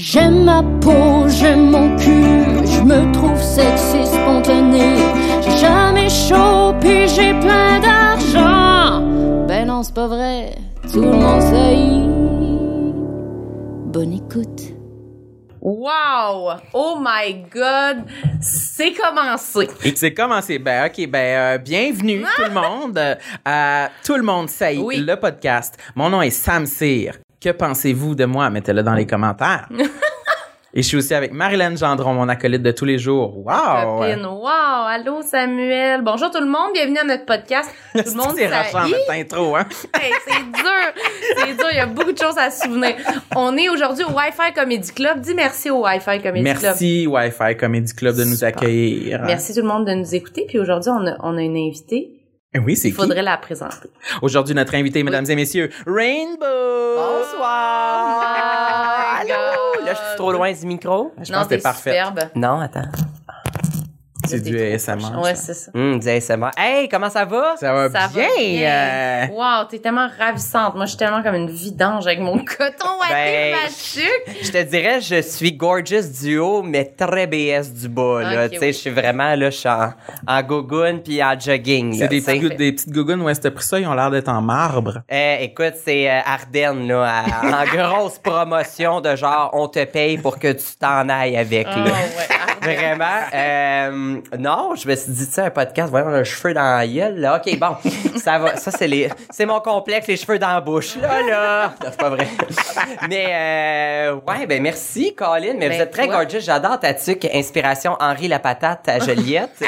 J'aime ma peau, j'aime mon cul, je me trouve sexy spontané. J'ai jamais chaud, puis j'ai plein d'argent. Ben non, c'est pas vrai, tout le monde sait. Bonne écoute. Wow! Oh my God! C'est commencé. C'est commencé. Ben, OK, ben, euh, bienvenue tout le monde euh, à Tout le monde sait, Oui. le podcast. Mon nom est Sam Cyr. Que pensez-vous de moi? Mettez-le dans les commentaires. Et je suis aussi avec Marilyn Gendron, mon acolyte de tous les jours. Wow! Copine. Wow! Allô, Samuel. Bonjour tout le monde. Bienvenue à notre podcast. Tout le monde C'est rachant notre intro, hein? Hey, c'est dur. C'est dur. Il y a beaucoup de choses à se souvenir. On est aujourd'hui au Wi-Fi Comedy Club. Dis merci au Wi-Fi Comedy Club. Merci Wi-Fi Comedy Club de nous accueillir. Merci tout le monde de nous écouter. Puis aujourd'hui, on a, on a une invitée. Eh Oui, c'est Il qui? faudrait la présenter. Aujourd'hui, notre invité, mesdames et messieurs, Rainbow! Bonsoir! Oh Allô? God. Là, je suis trop loin du micro? Je non, pense que parfait. superbe. Non, attends. C'est du ASMR. Ouais, c'est ça. Hum, du ASMR. Hey, comment ça va? Ça va Ça bien. va bien. euh, Wow, t'es tellement ravissante. Moi, je suis tellement comme une vidange avec mon coton à Ben. Je te dirais, je suis gorgeous du haut, mais très BS du bas. Là. Ok, tu sais, oui. je suis vraiment là, je suis en, en gogoune puis en jogging. C'est des, petits des petites gougounes où est-ce que t'as pris ça? Ils ont l'air d'être en marbre. Euh, écoute, c'est euh, Ardennes, là, à- en grosse promotion de genre, on te paye pour que tu t'en ailles avec. Ah, là. ouais. Vraiment. Euh, non, je me suis dit, tu sais, un podcast, voyons, le cheveu dans la gueule, là. OK, bon, ça va. Ça, c'est les, c'est mon complexe, les cheveux dans la bouche. Là, là. Non, C'est pas vrai. Mais, euh, ouais, ben, merci, Colin. Mais Ben, vous êtes très toi- gorgeous. J'adore ta tuque, inspiration Henri la patate à Joliette.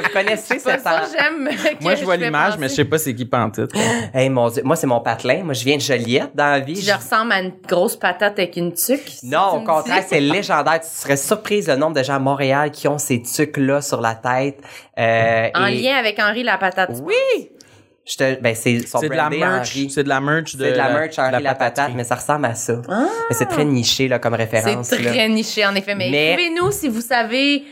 Que vous connaissez cette j'aime. que Moi, je vois l'image, mais je sais pas c'est qui pantoute. Hey, mon Dieu. Moi, c'est mon patelin. Moi, je viens de Joliette dans la vie. Je ressemble à une grosse patate avec une tuque. Non, au contraire, c'est légendaire. Tu serais surprise le nombre de gens à Montréal qui ont ces tucs-là sur la tête. Euh, En et- lien avec Henri la patate. Oui! Ben, c'est de la merch. C'est de la merch de C'est de la merch Henri la, patate, mais ça ressemble à ça. Mais c'est très niché, là, comme référence. C'est là. très niché, en effet. Mais, Mais- écrivez-nous si vous savez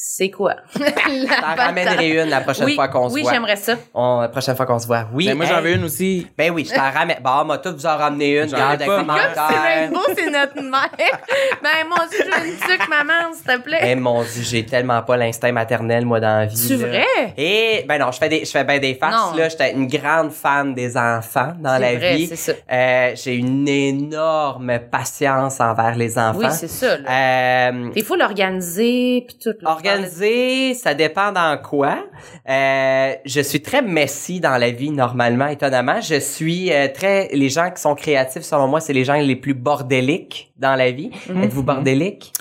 c'est quoi? T'en la ramènerai une la prochaine oui, fois qu'on se Oui, voit. j'aimerais ça. On- la prochaine fois qu'on se voit. Oui. Ben, moi, hey. j'en veux une aussi. Ben oui, je t'en ramène. Bon, moi, tout vous en ramener une. Ai avec c'est. Rainbow, c'est notre mère. ben, mon Dieu, j'ai une tuque, maman, s'il te plaît. Eh mon dieu, j'ai tellement pas l'instinct maternel moi dans la vie. C'est vrai? Et ben non, je fais des je fais ben des farces Non. là, j'étais une grande fan des enfants dans la vrai, vie. c'est ça. Euh, j'ai une énorme patience envers les enfants. Oui, c'est ça. Là. Euh, Il faut l'organiser, puis tout. là. Organisé, ça dépend dans quoi. Euh, je suis très messy dans la vie normalement, étonnamment. Je suis euh, très les gens qui sont créatifs selon moi, c'est les gens les plus bordéliques dans la vie. Mhm. Êtes-vous bordélique?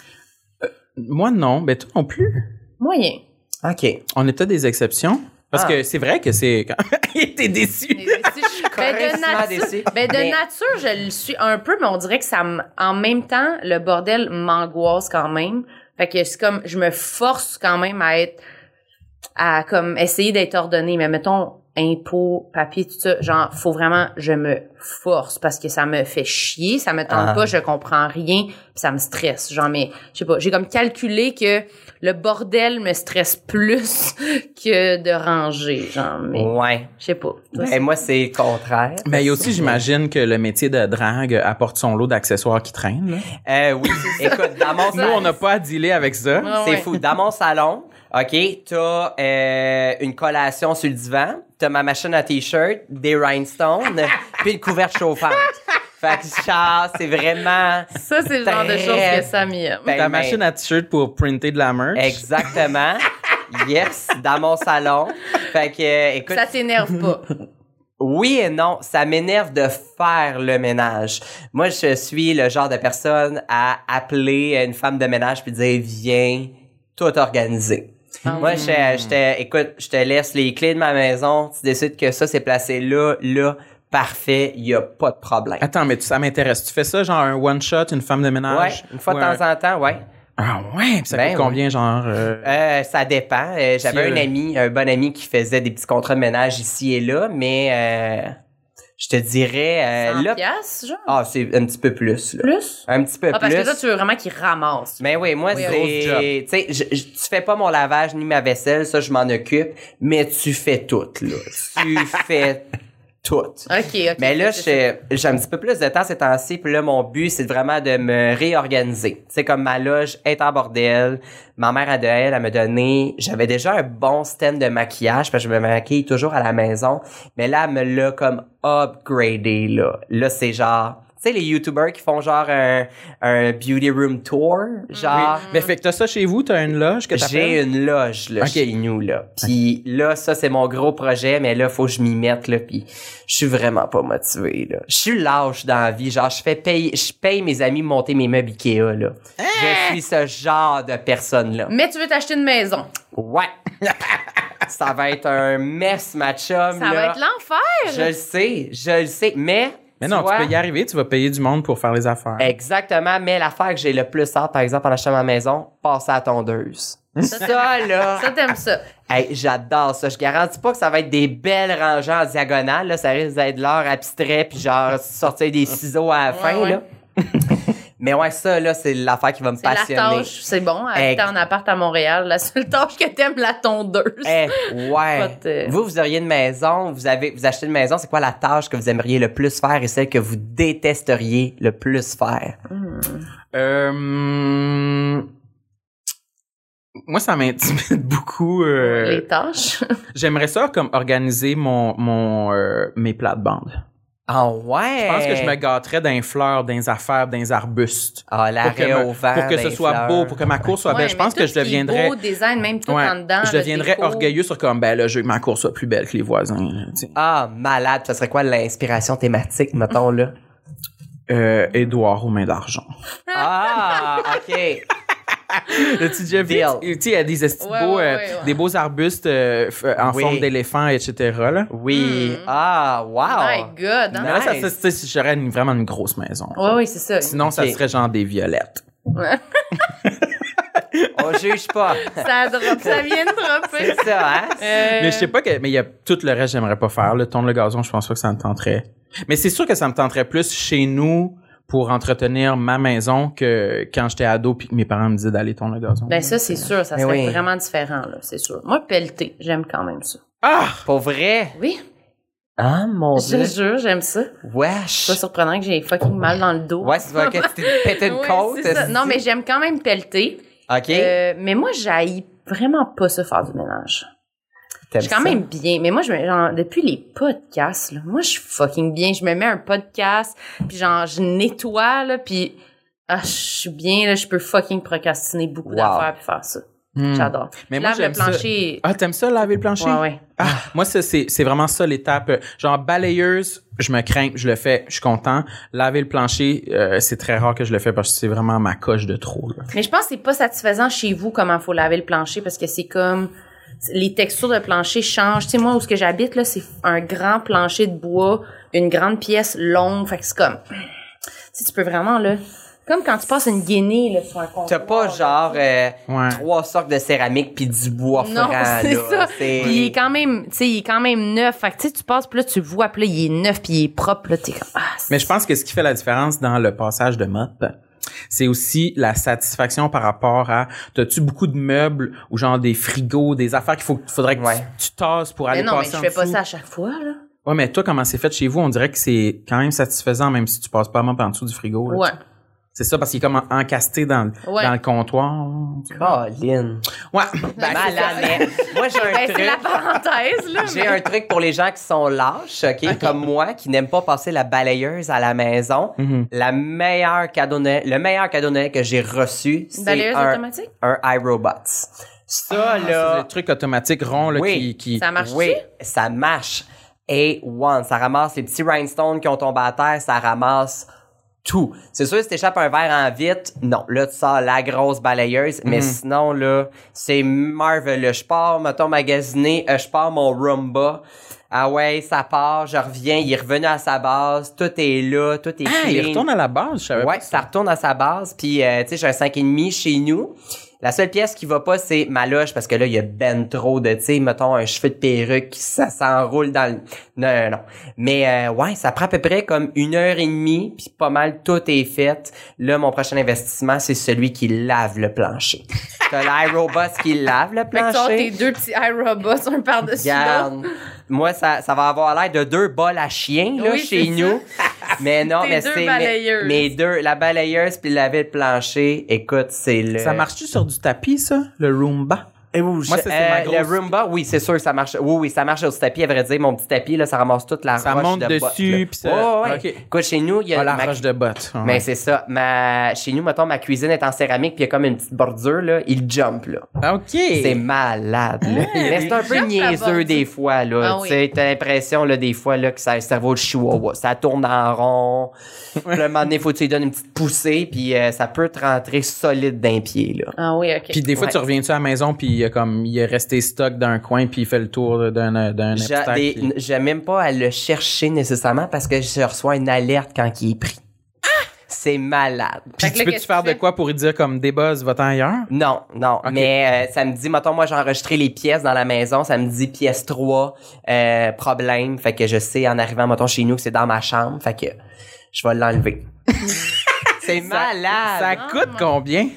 Moi, non. Ben, toi non plus. Moyen. OK. On est peut-être des exceptions. Parce Ah. que c'est vrai que c'est... T'es déçu. ben, de nature, déçu. ben, de Mais- nature, je le suis un peu, mais on dirait que ça en même temps, le bordel m'angoisse quand même. Fait que c'est comme, je me force quand même à être, à comme essayer d'être ordonné. Mais mettons, impôts, papier, tout ça, genre, faut vraiment, je me force parce que ça me fait chier, ça me tente Ah. pas, je comprends rien, puis ça me stresse. Genre, mais, je sais pas, j'ai comme calculé que le bordel me stresse plus que de ranger, genre, mais, Ouais. je sais pas. Et moi, c'est le contraire. Mais il y a aussi, j'imagine, que le métier de drague apporte son lot d'accessoires qui traînent. Là. Euh, oui. Écoute, dans mon Nous, on n'a pas à dealer avec ça. Ah C'est ouais. fou. Dans mon salon, OK, t'as euh, une collation sur le divan, t'as ma machine à t-shirt, des rhinestones, puis une couverte chauffante. Fait que genre, c'est vraiment... Ça, c'est le genre de choses que Samy aime. Ben, Ta machine à t-shirt pour printer de la merch. Exactement. Yes, dans mon salon. Fait que, euh, écoute, ça t'énerve pas? oui et non, ça m'énerve de faire le ménage. Moi, je suis le genre de personne à appeler une femme de ménage puis dire viens, tout organiser. Moi, je, je te, écoute, je te laisse les clés de ma maison. Tu décides que ça c'est placé là, là, parfait, il y a pas de problème. Attends, mais tu- ça m'intéresse. Tu fais ça, genre un one-shot, une femme de Ouais, ménage? une fois de un- temps en temps, ouais. Ah ouais? Ça Ben coûte combien, genre... euh, Euh, ça dépend. Euh, J'avais Si, un euh, ami, un bon ami qui faisait des petits contrats de ménage ici et là, mais euh, je te dirais euh, 100 là. piastres, genre? Ah, c'est un petit peu plus. Là. Plus? Un petit peu Ah, parce plus. que toi, tu veux vraiment qu'ils ramassent. Mais oui, moi, Oui, c'est. Tu sais, tu fais pas mon lavage ni ma vaisselle, ça, je m'en occupe, mais tu fais tout, là. Tu fais tout. OK, OK. Mais là, c'est j'ai un petit peu plus de temps ces temps-ci, puis là, mon but, c'est vraiment de me réorganiser. Sais, comme ma loge est en bordel, ma mère a de elle, elle m'a donné, j'avais déjà un bon stand de maquillage, parce que je me maquille toujours à la maison, mais là, elle me l'a comme upgradé, là. Là, c'est genre... Tu sais, les YouTubers qui font genre un, un beauty room tour, genre... Mais fait que t'as ça chez vous, t'as une loge que J'ai une loge là, Ok. chez nous là. Puis là ça c'est mon gros projet mais là faut que je m'y mette là puis je suis vraiment pas motivé là. Je suis lâche dans la vie, genre je fais payer je paye mes amis monter mes meubles Ikea là. Je suis ce genre de personne là. Mais tu veux t'acheter une maison. Ouais. ça va être un mess ma chum Ça là. va être l'enfer. Je le sais, je le sais mais Mais non, vois, tu peux y arriver, tu vas payer du monde pour faire les affaires. Exactement, mais l'affaire que j'ai le plus hâte, par exemple, en achetant ma maison, passer à la tondeuse. Ça, là, Ça, t'aimes ça. Hey, j'adore ça. Je garantis pas que ça va être des belles rangées en diagonale. Là. Ça risque d'être l'heure abstrait puis genre sortir des ciseaux à la fin. ouais. Là. Mais ouais, ça, là, c'est l'affaire qui va me C'est la passionner. tâche. C'est bon. Habiter en appart à Montréal, la seule tâche que t'aimes, la tondeuse. Eh, ouais. De- Vous, vous auriez une maison, vous avez, vous achetez une maison, c'est quoi la tâche que vous aimeriez le plus faire et celle que vous détesteriez le plus faire? Euh, moi, ça m'intimide beaucoup. euh, Les tâches. J'aimerais ça comme organiser mon, mon, euh, mes plates-bandes. Ah ouais! Je pense que je me gâterais dans les affaires, dans les arbustes. Ah, Pour que, l'arrêt au vent. pour que ce soit fleurs. beau, pour que ma cour soit Ouais, belle. Je pense que je deviendrais... Beau design, même tout Ouais, en dedans. je deviendrais déco. orgueilleux sur comme, ben là, je veux que ma cour soit plus belle que les voisins. Ah, malade. Ça serait quoi l'inspiration thématique, mettons, là? Euh, Édouard aux mains d'argent. Ah, OK. As-tu déjà vu? Tu sais, il y a des beaux, ouais, euh, ouais, ouais. des beaux arbustes euh, f- en Oui. forme d'éléphant, etc. Là. Oui. Ah, wow. My God. Hein? Mais là, ça, si j'aurais une- vraiment une grosse maison. Ouais, oui, c'est ça. Sinon, ça serait genre des violettes. On juge pas. Ça drop, ça vient de dropper. C'est ça, hein? Euh, Mais je sais pas que, mais il y a tout le reste, j'aimerais pas faire. Le tondre le gazon, je pense pas que ça me tenterait. Mais c'est sûr que ça me tenterait plus chez nous pour entretenir ma maison que quand j'étais ado puis que mes parents me disaient d'aller tondre le gazon. Ben ça, c'est sûr. Ça Mais serait oui. vraiment différent, là. C'est sûr. Moi, pelleter, j'aime quand même ça. ah! Pour vrai? Oui, Ah, mon je te dieu. jure, j'aime ça. Wesh. C'est pas surprenant que j'ai fucking mal dans le dos. Ouais, c'est vrai que tu t'es pété une Ouais, côte. c'est ça. Non, mais j'aime quand même pelleter. OK. Euh, mais moi, j'haïs vraiment pas ça faire du ménage. Je suis quand ça? même bien. Mais moi, je me, genre, depuis les podcasts, là, moi, je suis fucking bien. Je me mets un podcast, puis genre, je nettoie, là, puis ah, je suis bien, là, je peux fucking procrastiner beaucoup Wow. d'affaires puis faire ça. Hmm. J'adore. Mais moi, lave le ça. plancher. Ah, t'aimes ça, laver le plancher? Ouais, ouais. Ah, moi, ça, c'est, c'est vraiment ça l'étape. Genre, balayeuse, je me crains, je le fais, je suis content. Laver le plancher, euh, c'est très rare que je le fais parce que c'est vraiment ma coche de trop. Là. Mais je pense que c'est pas satisfaisant chez vous comment faut laver le plancher parce que c'est comme les textures de plancher changent. Tu sais moi où ce que j'habite là, c'est un grand plancher de bois, une grande pièce longue, fait que c'est comme si tu peux vraiment là comme quand tu passes une guinée là sur un comptoir. T'as pas genre euh, Ouais. trois sortes de céramique puis du bois non, franc, c'est ça. Puis il est quand même, tu sais, il est quand même neuf. Fait que tu sais, tu passes, puis là, tu vois, puis là, il est neuf, puis il est propre, là, t'es comme, ah, Mais je pense que ce qui fait la différence dans le passage de mop, c'est aussi la satisfaction par rapport à t'as-tu beaucoup de meubles ou genre des frigos, des affaires qu'il faut faudrait que Ouais. tu, tu tasses pour aller Mais non, mais je en fais pas ça à chaque fois, là. Ouais, mais toi comment c'est fait chez vous, on dirait que c'est quand même satisfaisant même si tu passes pas mop en dessous du frigo. là. Ouais. C'est ça parce qu'il est comme en- encasté dans, le- Ouais. dans le comptoir. Colin. Ouais. Ben, Malade, mais moi j'ai un Ben, c'est truc. la parenthèse, là. J'ai mais- un truc pour les gens qui sont lâches, OK, comme moi, qui n'aiment pas passer la balayeuse à la maison. Mhm. La meilleure cadeau le meilleur cadeau que j'ai reçu, c'est Balayeuse un, automatique? un iRobot. Ça, Ah, c'est là, le truc automatique rond là, Oui. qui, qui... Ça marche oui, ça marche. Et one, ça ramasse les petits rhinestones qui ont tombé à terre, ça ramasse tout. C'est sûr, si t'échappes un verre en vite, non. Là, tu sors la grosse balayeuse. Mais sinon, là, c'est marvelous. Je pars, mettons, magasiner, euh, je pars mon Roomba. Ah ouais, ça part, je reviens, il est revenu à sa base, tout est là, tout est Ah, clean. il retourne à la base, je savais Ouais, pas. ça retourne à sa base. Puis, euh, tu sais, j'ai un 5,5 chez nous. La seule pièce qui va pas, c'est ma loge, parce que là, il y a ben trop de, tu sais, mettons, un cheveu de perruque, qui- ça s'enroule dans le... Non, non, non. Mais, euh, ouais, ça prend à peu près comme une heure et demie, puis pas mal tout est fait. Là, mon prochain investissement, c'est celui qui lave le plancher. T'as l'iRobot qui lave le Fait que tes plancher. deux petits iRobots, un par-dessus l'autre. Moi, ça, ça va avoir l'air de deux bols à chien, là, Oui, chez nous. Mais non, mais c'est... Mes deux, la balayeuse puis laver le plancher, écoute, c'est le... Ça marche-tu sur du tapis, ça? Le Roomba? Eh, Moi, ça, c'est ma euh, grosse- Le Roomba, oui, c'est sûr que ça marche. Oui, oui, ça marche sur du tapis. À vrai dire, mon petit tapis, là, ça ramasse toute la Ça roche monte de dessus, là. puis ça- Ouais, ouais. Ok. Écoute, chez nous, il y a Ah, la ma- roche de botte. Ouais. Mais c'est ça. Ma... Chez nous, mettons, ma cuisine est en céramique, puis il y a comme une petite bordure, là. Il jump, là. Ah, OK. C'est malade, là. Mais c'est un peu Jump niaiseux bordure. des fois, là. Ah tu sais, t'as l'impression, là, des fois, là, que ça a le cerveau de chihuahua. Ça tourne en rond. Puis, à un moment donné, faut que tu lui donnes une petite poussée, puis euh, ça peut te rentrer solide d'un pied, là. Ah oui, OK. Puis des fois, Ouais. tu reviens-tu à la maison, puis il, y a comme, il est resté stock d'un coin, puis il fait le tour d'un d'un puis- j'ai même pas à le chercher nécessairement parce que je reçois une alerte quand il est pris. C'est malade. Puis tu peux-tu faire tu de quoi pour lui dire comme des buzz, va-t'en ailleurs? Non, non. Mais euh, ça me dit, mettons, moi j'ai enregistré les pièces dans la maison, ça me dit pièce 3, euh, problème. Fait que je sais en arrivant, mettons, chez nous, que c'est dans ma chambre. Fait que je vais l'enlever. c'est malade. Ça coûte combien?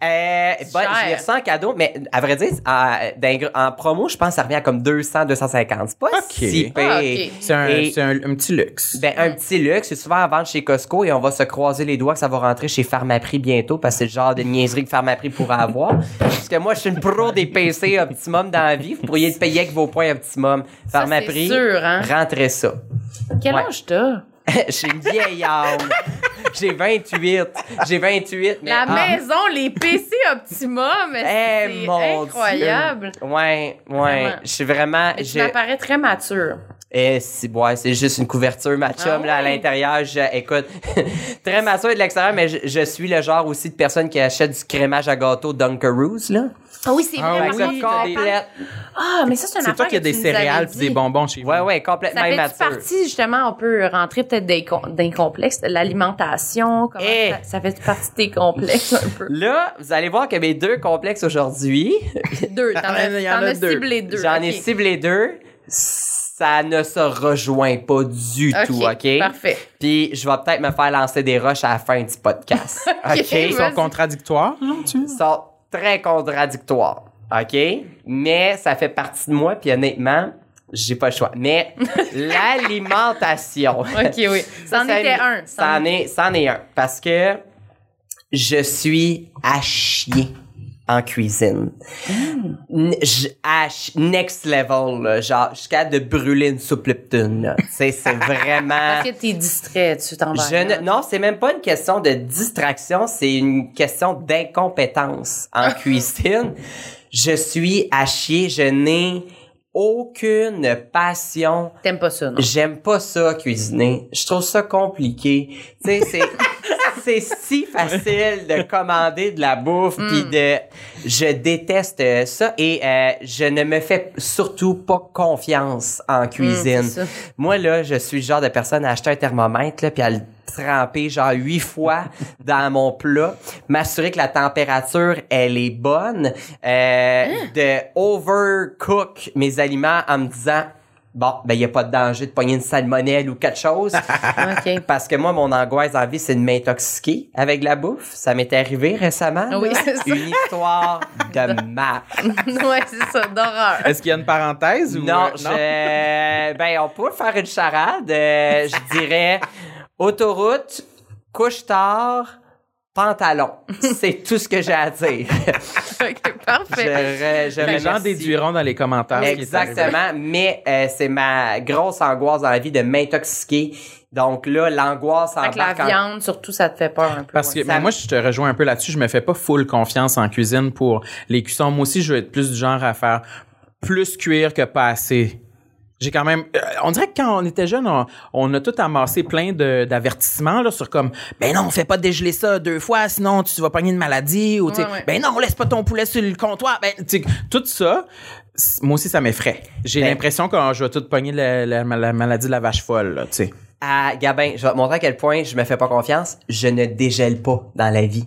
Euh, bah, Cher. je l'ai reçu en cadeau, mais à vrai dire, en, promo, je pense que ça revient à comme 200, 250. C'est pas si pire. Ah. C'est un, un, un petit luxe. Ben, un petit luxe, c'est souvent à vendre chez Costco et on va se croiser les doigts que ça va rentrer chez Pharmaprix bientôt parce que c'est le genre de niaiserie que Pharmaprix pourrait avoir. parce que moi, je suis une pro des PC Optimum dans la vie. Vous pourriez le payer avec vos points Optimum. Ça, Pharmaprix, c'est sûr, hein? rentrez ça. Quel Ouais. âge t'as? J'ai une vieille âme. J'ai 28. J'ai 28. Mais La ah, maison, les PC Optimum, eh, c'est incroyable. Dieu. Ouais, ouais. Je suis vraiment. Tu m'apparais très mature. Eh, si, ouais, c'est juste une couverture, ma chum, Ah là, à ouais? l'intérieur. Je- Écoute, très mature de l'extérieur, mais je, je suis le genre aussi de personne qui achète du crémage à gâteau Dunkaroos, là. Ah oui, c'est Ah vrai. oui, ça, t'as des- complète. Ah, mais ça, c'est une C'est toi affaire qui as des céréales puis dit. des bonbons chez vous. Ouais, ouais, complètement Ça fait immature. partie, justement, on peut rentrer peut-être des com- d'un complexe, l'alimentation, comment Eh. ça, ça fait partie de tes complexes un peu? Là, vous allez voir que mes deux complexes aujourd'hui, Deux, t'en as, ciblé deux. j'en ai ciblé deux. Ça ne se rejoint pas du tout, OK? parfait. Puis je vais peut-être me faire lancer des roches à la fin du podcast. OK? Ils sont contradictoires, non, tu? Ils sont très contradictoires. OK? Mais ça fait partie de moi, puis honnêtement, j'ai pas le choix. Mais l'alimentation. OK, oui. C'en Ça, était un. C'en est, est un. Parce que je suis à chier en cuisine. Ch- next level, là, genre, jusqu'à de brûler une soupe Lipton, là. Tu sais, c'est vraiment... Parce que t'es distrait, tu t'en vas. Ne- non, c'est même pas une question de distraction, c'est une question d'incompétence en cuisine. Je suis à chier, je n'ai aucune passion. T'aimes pas ça, non? J'aime pas ça cuisiner. Je trouve ça compliqué. Tu sais, c'est c'est si facile de commander de la bouffe puis de je déteste euh, ça et euh, je ne me fais surtout pas confiance en cuisine. c'est ça. Moi là, je suis le genre de personne à acheter un thermomètre là puis à le tremper genre huit fois dans mon plat, m'assurer que la température elle est bonne, euh, de overcook mes aliments en me disant bon ben il y a pas de danger de pogner une salmonelle ou quelque chose. OK. Parce que moi, mon angoisse en vie, c'est de m'intoxiquer avec la bouffe. Ça m'est arrivé récemment. Oui, c'est ça. Une histoire de map. ouais, c'est ça, d'horreur. Est-ce qu'il y a une parenthèse ou Non, euh, je... ben, on peut faire une charade. Euh, je dirais autoroute, couche tard, pantalon. C'est tout ce que j'ai à dire. OK, je, parfait. je Les gens déduiront dans les commentaires. ce qui est arrivé. Exactement, mais euh, c'est ma grosse angoisse dans la vie de m'intoxiquer. Donc là, l'angoisse Fait que la en- viande, surtout, ça te fait peur un peu. Parce que ouais. mais Ça- moi, je te rejoins un peu là-dessus. Je me fais pas full confiance en cuisine pour les cuissons. Moi aussi, je veux être plus du genre à faire plus cuire que pas assez. J'ai quand même, euh, on dirait que quand on était jeune, on, on a tout amassé plein de- d'avertissements là sur comme, ben non, fais pas dégeler ça deux fois, sinon tu vas pogner une maladie ou tu sais, Ouais, ouais. ben non, laisse pas ton poulet sur le comptoir. Ben tu sais, tout ça, moi aussi ça m'effraie. J'ai Ben- l'impression que je vais tout pogner la, la- la maladie de la vache folle là, tu sais. Ah, Gabin, je vais te montrer à quel point je me fais pas confiance. Je ne dégèle pas dans la vie.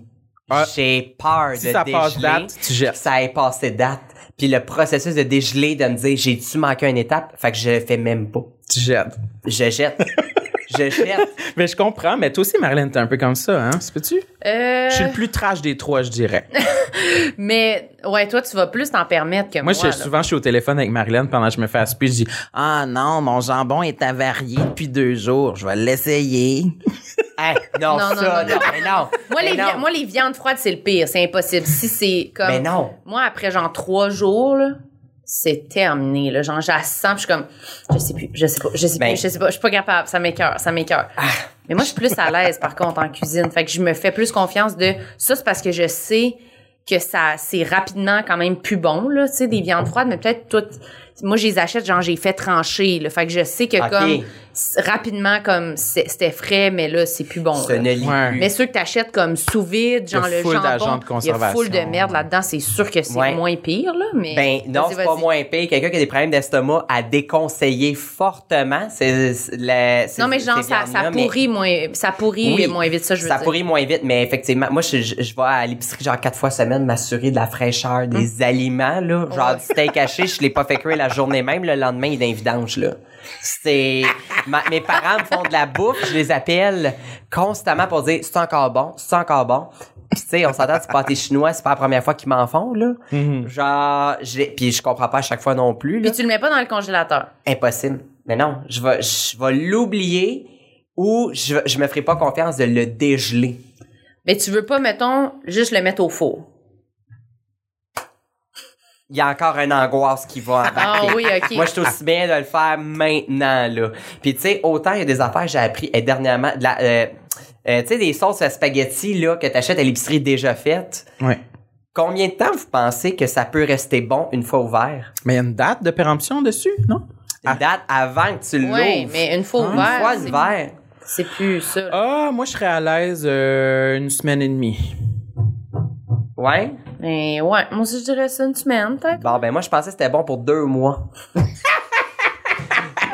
Ah. j'ai peur Si de ça dégeler. passe date, tu Ça ait passé date. Puis le processus de dégeler, de me dire, j'ai-tu manqué une étape? Fait que je le fais même pas. Tu jettes. Je jette. je jette. Mais je comprends, mais toi aussi, Marilyn, t'es un peu comme ça, hein? C'est peux-tu? Euh, Je suis le plus trash des trois, je dirais. Mais, ouais, toi, tu vas plus t'en permettre que moi. Moi, je, souvent, je suis au téléphone avec Marilyn pendant que je me fais aspirer. Je dis Ah non, mon jambon est avarié depuis deux jours. Je vais l'essayer. Hey, non, Non, non, ça, non, non, non. mais non. Moi, Mais les, non. moi, les viandes froides, c'est le pire. C'est impossible. Si c'est comme. Mais non. Moi, après genre trois jours, là, c'est terminé. Là. Genre, j'ai la sens, puis je suis comme, je sais plus, je sais pas, je sais Ben. plus, je sais pas, je suis pas capable. Ça m'écœure, ça m'écœure. Mais moi, je suis plus à l'aise, par contre, en cuisine. Fait que je me fais plus confiance de ça, c'est parce que je sais que ça, c'est rapidement quand même plus bon, là, tu sais, des viandes froides, mais peut-être toutes, moi, je les achète, genre, j'ai fait trancher, là. Fait que je sais que comme, rapidement, comme, c'était frais, mais là, c'est plus bon. Ce Ouais. Mais ceux que t'achètes comme sous vide, genre le jambon, de il y a conservation. full de merde là-dedans, c'est sûr que c'est Ouais. moins pire là, mais Ben non, c'est pas moins pire. Quelqu'un qui a des problèmes d'estomac à déconseiller fortement. C'est Non mais genre ça, ça mais- pourrit moins ça pourrit Oui, moins vite ça je veux ça dire. pourrit moins vite, mais effectivement, moi, je, je, je vais à l'épicerie genre quatre fois semaine m'assurer de la fraîcheur des aliments, là. Genre Ouais. du steak haché, je l'ai pas fait cuire la journée même, le lendemain, il est vidange, là. C'est... ma- mes parents me font de la bouffe, je les appelle constamment pour dire « C'est encore bon? C'est encore bon? » Puis tu sais, on s'entend, c'est pâté chinois, c'est pas la première fois qu'ils m'en font, là. Genre, j'ai... Puis je comprends pas à chaque fois non plus, là. Puis tu le mets pas dans le congélateur. Impossible. Mais non, je vais, je vais l'oublier ou je, je me ferai pas confiance de le dégeler. Mais tu veux pas mettons juste le mettre au four. Il y a encore une angoisse qui va embarquer. Ah oui, OK. Moi, je suis aussi bien de le faire maintenant, là. Puis, tu sais, autant il y a des affaires que j'ai appris euh, dernièrement. de la, euh, euh, tu sais, des sauces à spaghetti, là, que t'achètes à l'épicerie déjà faites. Ouais. Combien de temps vous pensez que ça peut rester bon une fois ouvert? Mais il y a une date de péremption dessus, non? Une date avant que tu l'ouvres. Ouais, mais une fois Ah, Une ouvert, fois c'est- ouvert. c'est plus ça. Ah, moi, je serais à l'aise euh, une semaine et demie. Ouais? Mais ouais, moi aussi je dirais ça une semaine peut-être. Bon, ben moi, je pensais que c'était bon pour deux mois.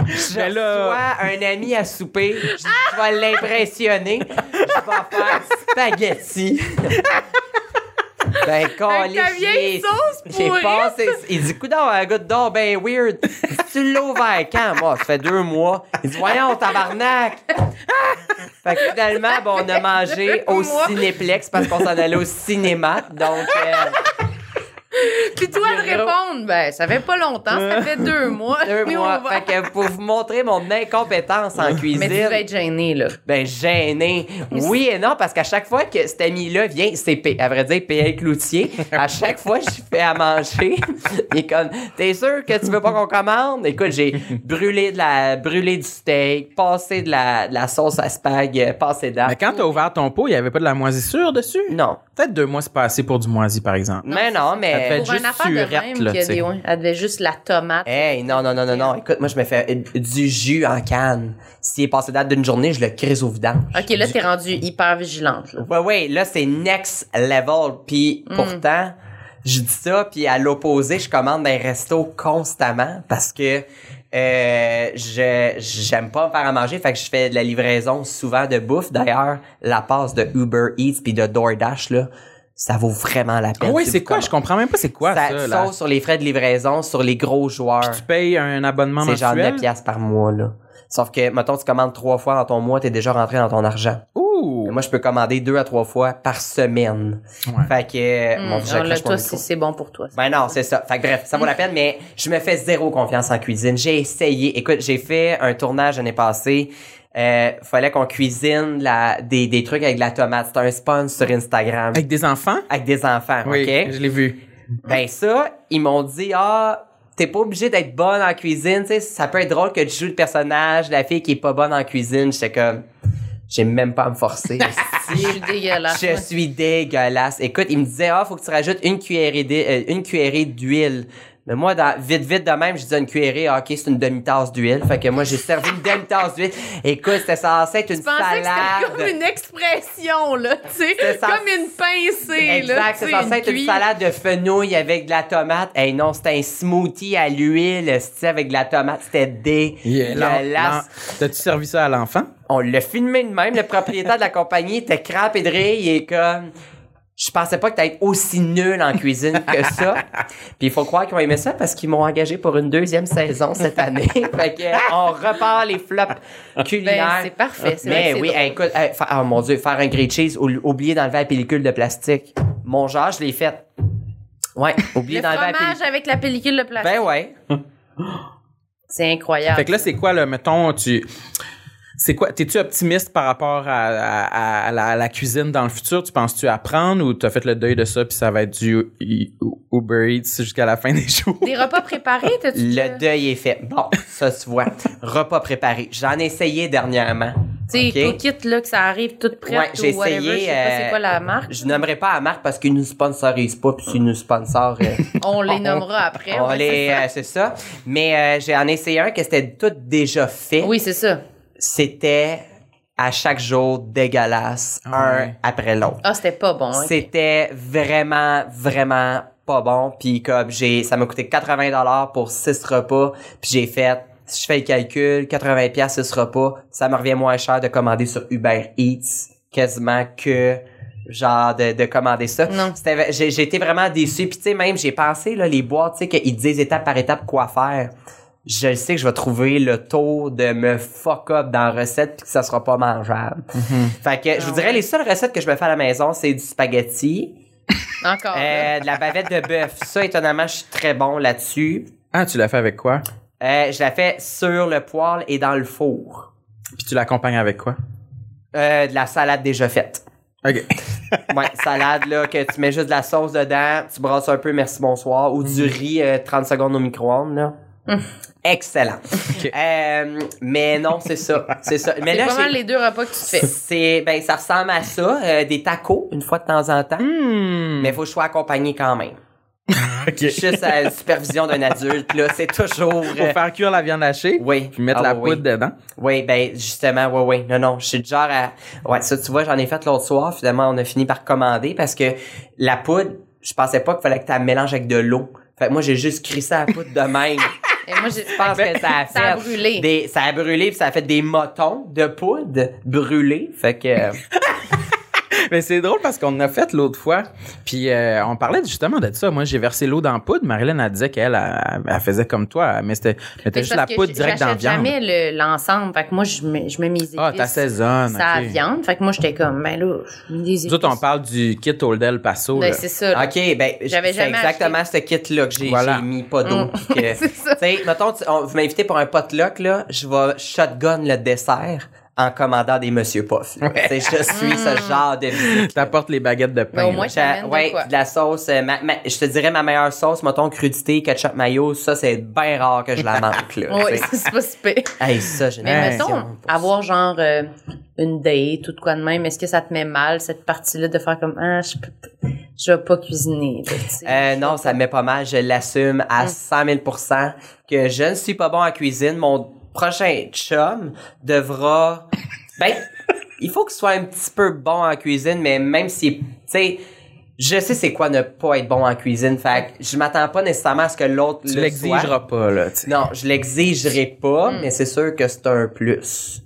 Je Mais là- reçois un ami à souper, je, je vais l'impressionner, je vais faire spaghetti. Ben, vieille sauce J'ai passé... Il dit, coudonc, un gars d'or ben weird. Tu l'as ouvert quand? Moi, ça fait deux mois. Il dit, voyons, tabarnak! Fait que finalement, bon, on a mangé au. Cinéplex parce qu'on s'en allait au cinéma. Donc, euh, Puis toi de répondre, ben ça fait pas longtemps, ça fait deux mois. deux Mais mois. va- Fait que pour vous montrer mon incompétence en cuisine. Mais tu vas être gêné là. Ben, gêné. Oui et non, parce qu'à chaque fois que cet ami-là vient, c'est, P- à vrai dire, P.L. Cloutier, à chaque fois que je fais à manger, il est comme, t'es sûr que tu veux pas qu'on commande? Écoute, j'ai brûlé de la, brûlé du steak, passé de la, de la sauce à spag, euh, passé d'art. Mais quand t'as ouvert ton pot, il y avait pas de la moisissure dessus? Non. Peut-être deux mois, c'est pas assez pour du moisi, par exemple. mais non, Ça Pour juste surette, là, tu sais. elle devait juste la tomate. Hey, non, non, non, non, non. Écoute, moi, je me fais du jus en canne. S'il est passé date d'une journée, je le crise au vidange. OK, là t'es rendu hyper vigilante là. Ouais, ouais, là, c'est next level. Puis Mm. pourtant, je dis ça, puis à l'opposé, je commande des restos constamment parce que euh, je j'aime pas me faire à manger, fait que je fais de la livraison souvent de bouffe. D'ailleurs, la passe de Uber Eats puis de DoorDash, là, ça vaut vraiment la Ah peine. oui, Si c'est quoi? Je comprends même pas c'est quoi ça, ça. là. sur les frais de livraison, sur les gros joueurs. Tu payes un abonnement C'est genre mensuel? 9 piastres par mois, là. Sauf que, mettons, tu commandes trois fois dans ton mois, t'es déjà rentré dans ton argent. Ouh! Moi, je peux commander deux à trois fois par semaine. Ouais. Fait que, Hum, mon Dieu, alors là, toi, micro. c'est c'est bon pour toi. Ben non, c'est ça. Fait que bref, ça vaut la peine, mais je me fais zéro confiance en cuisine. J'ai essayé. Écoute, j'ai fait un tournage l'année passée. Euh, fallait qu'on cuisine la, des, des trucs avec de la tomate. C'était un spawn sur Instagram. Avec des enfants? Avec des enfants, Oui, OK? je l'ai vu. Ben ça, ils m'ont dit ah t'es pas obligé d'être bonne en cuisine, tu sais, ça peut être drôle que tu joues le personnage, la fille qui est pas bonne en cuisine, j'étais comme j'ai même pas à me forcer. Je suis dégueulasse. Je suis dégueulasse. Écoute, il me disait ah faut que tu rajoutes une cuillerée d'huile- Mais moi, dans, vite, vite de même, je disais une cuillerée, ah, ok, c'est une demi-tasse d'huile. Fait que moi, j'ai servi une demi-tasse d'huile. Écoute, c'était censé être une salade. c'était comme une expression, là, tu sais. Comme une pincée, là. Exact, c'est censé être une salade de fenouil avec de la tomate. Hey non, c'était un smoothie à l'huile, c'était avec de la tomate. C'était dégueulasse. T'as-tu servi ça à l'enfant? On l'a filmé de même. Le propriétaire de la compagnie était crampé de rire. Il est comme... Je pensais pas que t'allais être aussi nul en cuisine que ça. Puis il faut croire qu'ils ont aimé ça parce qu'ils m'ont engagé pour une deuxième saison cette année. fait que on repart les flops culinaires. Ben, c'est parfait. Mais oui, drôle. écoute, hey, fa- oh mon dieu, faire un grilled cheese, ou- oublier d'enlever la pellicule de plastique. Mon genre, je l'ai fait. Ouais, oublier Le d'enlever la pellicule. avec la pellicule de plastique. Ben ouais. C'est incroyable. Fait que là, c'est quoi, là, mettons, tu. C'est quoi? T'es-tu optimiste par rapport à, à- à la, à la cuisine dans le futur? Tu penses-tu apprendre ou t'as fait le deuil de ça puis ça va être du Uber Eats jusqu'à la fin des jours? Des repas préparés, t'as-tu Le deuil est fait. Bon, ça se voit. Repas préparé. J'en ai essayé dernièrement. Tu sais, Ok? tout kit, là, que ça arrive tout prêt Ouais, j'ai whatever. essayé, Je sais pas c'est euh, quoi la marque. Je nommerai pas la marque parce qu'ils nous sponsorisent pas, puis s'ils nous sponsorent, euh, On les nommera après. on les, c'est ça. euh, c'est ça. Mais euh, j'ai en essayé un que c'était tout déjà fait. Oui, c'est ça. C'était à chaque jour dégueulasse, un après l'autre. Ah, c'était pas bon. hein. C'était vraiment, vraiment pas bon. Puis comme j'ai, ça m'a coûté 80 dollars pour six repas. Puis j'ai fait, si je fais le calcul, 80 pièces six repas, ça me revient moins cher de commander sur Uber Eats quasiment que genre de, de commander ça. Non. C'était, j'ai, j'ai été vraiment déçu. Puis tu sais même j'ai pensé là les boîtes, tu sais qu'ils disent étape par étape quoi faire. Je le sais que je vais trouver le taux de me fuck up dans la recette puis que ça sera pas mangeable. Fait que je vous Ah dirais les seules recettes que je me fais à la maison, c'est du spaghetti, Encore. euh, de la bavette de bœuf. Ça, étonnamment, je suis très bon là-dessus. Ah, tu l'as fait avec quoi? Euh, je la fais sur le poêle et dans le four. Puis tu l'accompagnes avec quoi? Euh, de la salade déjà faite. OK. Ouais, salade là, que tu mets juste de la sauce dedans, tu brasses un peu, merci, bonsoir, ou du riz euh, 30 secondes au micro-ondes, là. Excellent. Euh, mais non, c'est ça. C'est ça. Mais c'est là, j'ai- les deux repas que tu te fais. c'est, ben, ça ressemble à ça, euh, des tacos, une fois de temps en temps. Hmm. Mais faut que je sois accompagné quand même. OK. Juste à la supervision d'un adulte, là, c'est toujours. Pour euh, faire cuire la viande hachée, oui. puis mettre Ah, la oui, poudre dedans. Oui, ben justement, oui, oui. Non, non, je suis du genre à... Ouais, ça, tu vois, j'en ai fait l'autre soir. Finalement, on a fini par commander parce que la poudre, je pensais pas qu'il fallait que tu la mélanges avec de l'eau. Fait que moi, j'ai juste crissé la poudre de même. Et moi, Je pense que ça a fait... Ça a brûlé. Des, ça a brûlé, puis ça a fait des motons de poudre brûlés. Fait que... Mais c'est drôle parce qu'on en a fait l'autre fois, puis euh, on parlait justement de ça. Moi, j'ai versé l'eau dans la poudre. Marilyn, elle disait qu'elle, elle, elle faisait comme toi, mais c'était mettait Mais juste la poudre direct dans la viande. jamais le- l'ensemble. Fait que moi, je mets, je mets mes épices. Ah, t'assaisonnes, Ça ok. viande. Fait que moi, j'étais comme, ben là, je mets des épices. Nous autres, on parle du kit Old El Paso. Ben, c'est ça. là. OK, ben, J'avais c'est jamais exactement ce kit-là que j'ai Voilà. j'ai mis pas d'eau. Mm. que- C'est ça. Tu sais, mettons, tu- on- vous m'invitez pour un potluck, là, je vais shotgun le dessert en commandant des Monsieur Puff. sais, Je suis ce genre de visite. T'apportes les baguettes de pain. Mais au moins, de ouais, de la sauce. euh, ma- ma- je te dirais ma meilleure sauce, mettons crudité, ketchup mayo, ça c'est bien rare que je la manque là. Oui, c'est pas super. Hey, ça, j'ai Mais mettons, avoir genre euh, une date ou de quoi de même, est-ce que ça te met mal, cette partie-là, de faire comme, ah, je peux, je vais pas cuisiner. Euh, non, ça me met pas mal. Je l'assume à Mm. 100 000 que je ne suis pas bon en cuisine. Mon prochain chum devra... Ben, il faut qu'il soit un petit peu bon en cuisine, mais même si... Tu sais, je sais c'est quoi ne pas être bon en cuisine. Fait que je m'attends pas nécessairement à ce que l'autre Tu le l'exigeras soit. pas, là. tu. Non, je l'exigerai pas, Mm. mais c'est sûr que c'est un plus.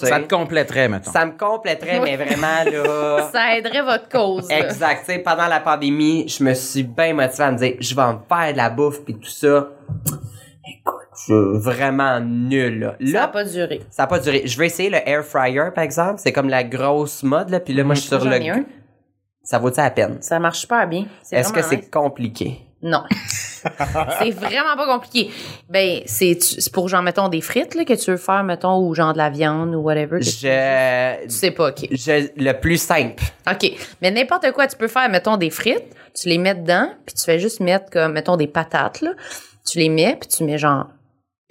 Tu Ça te compléterait, mettons. ça me compléterait, mais vraiment, là... Ça aiderait votre cause. là. Exact. Tu sais, pendant la pandémie, je me suis bien motivé à me dire, je vais en faire de la bouffe puis tout ça. Écoute, je vraiment nul, là. Ça n'a pas duré. ça a pas duré. Je vais essayer le air fryer, par exemple. C'est comme la grosse mode, là. Puis là, moi, je suis sur le... ai un. Ça la peine? Ça marche super bien. C'est Est-ce que c'est nice. compliqué? Non. c'est vraiment pas compliqué. Ben, c'est c'est pour, genre, mettons, des frites, là, que tu veux faire, mettons, ou genre de la viande ou whatever. Je... Tu sais pas, OK. je... Le plus simple. OK. Mais n'importe quoi, tu peux faire, mettons, des frites, tu les mets dedans, puis tu fais juste mettre, comme, mettons, des patates, là. Tu les mets, puis tu mets, genre,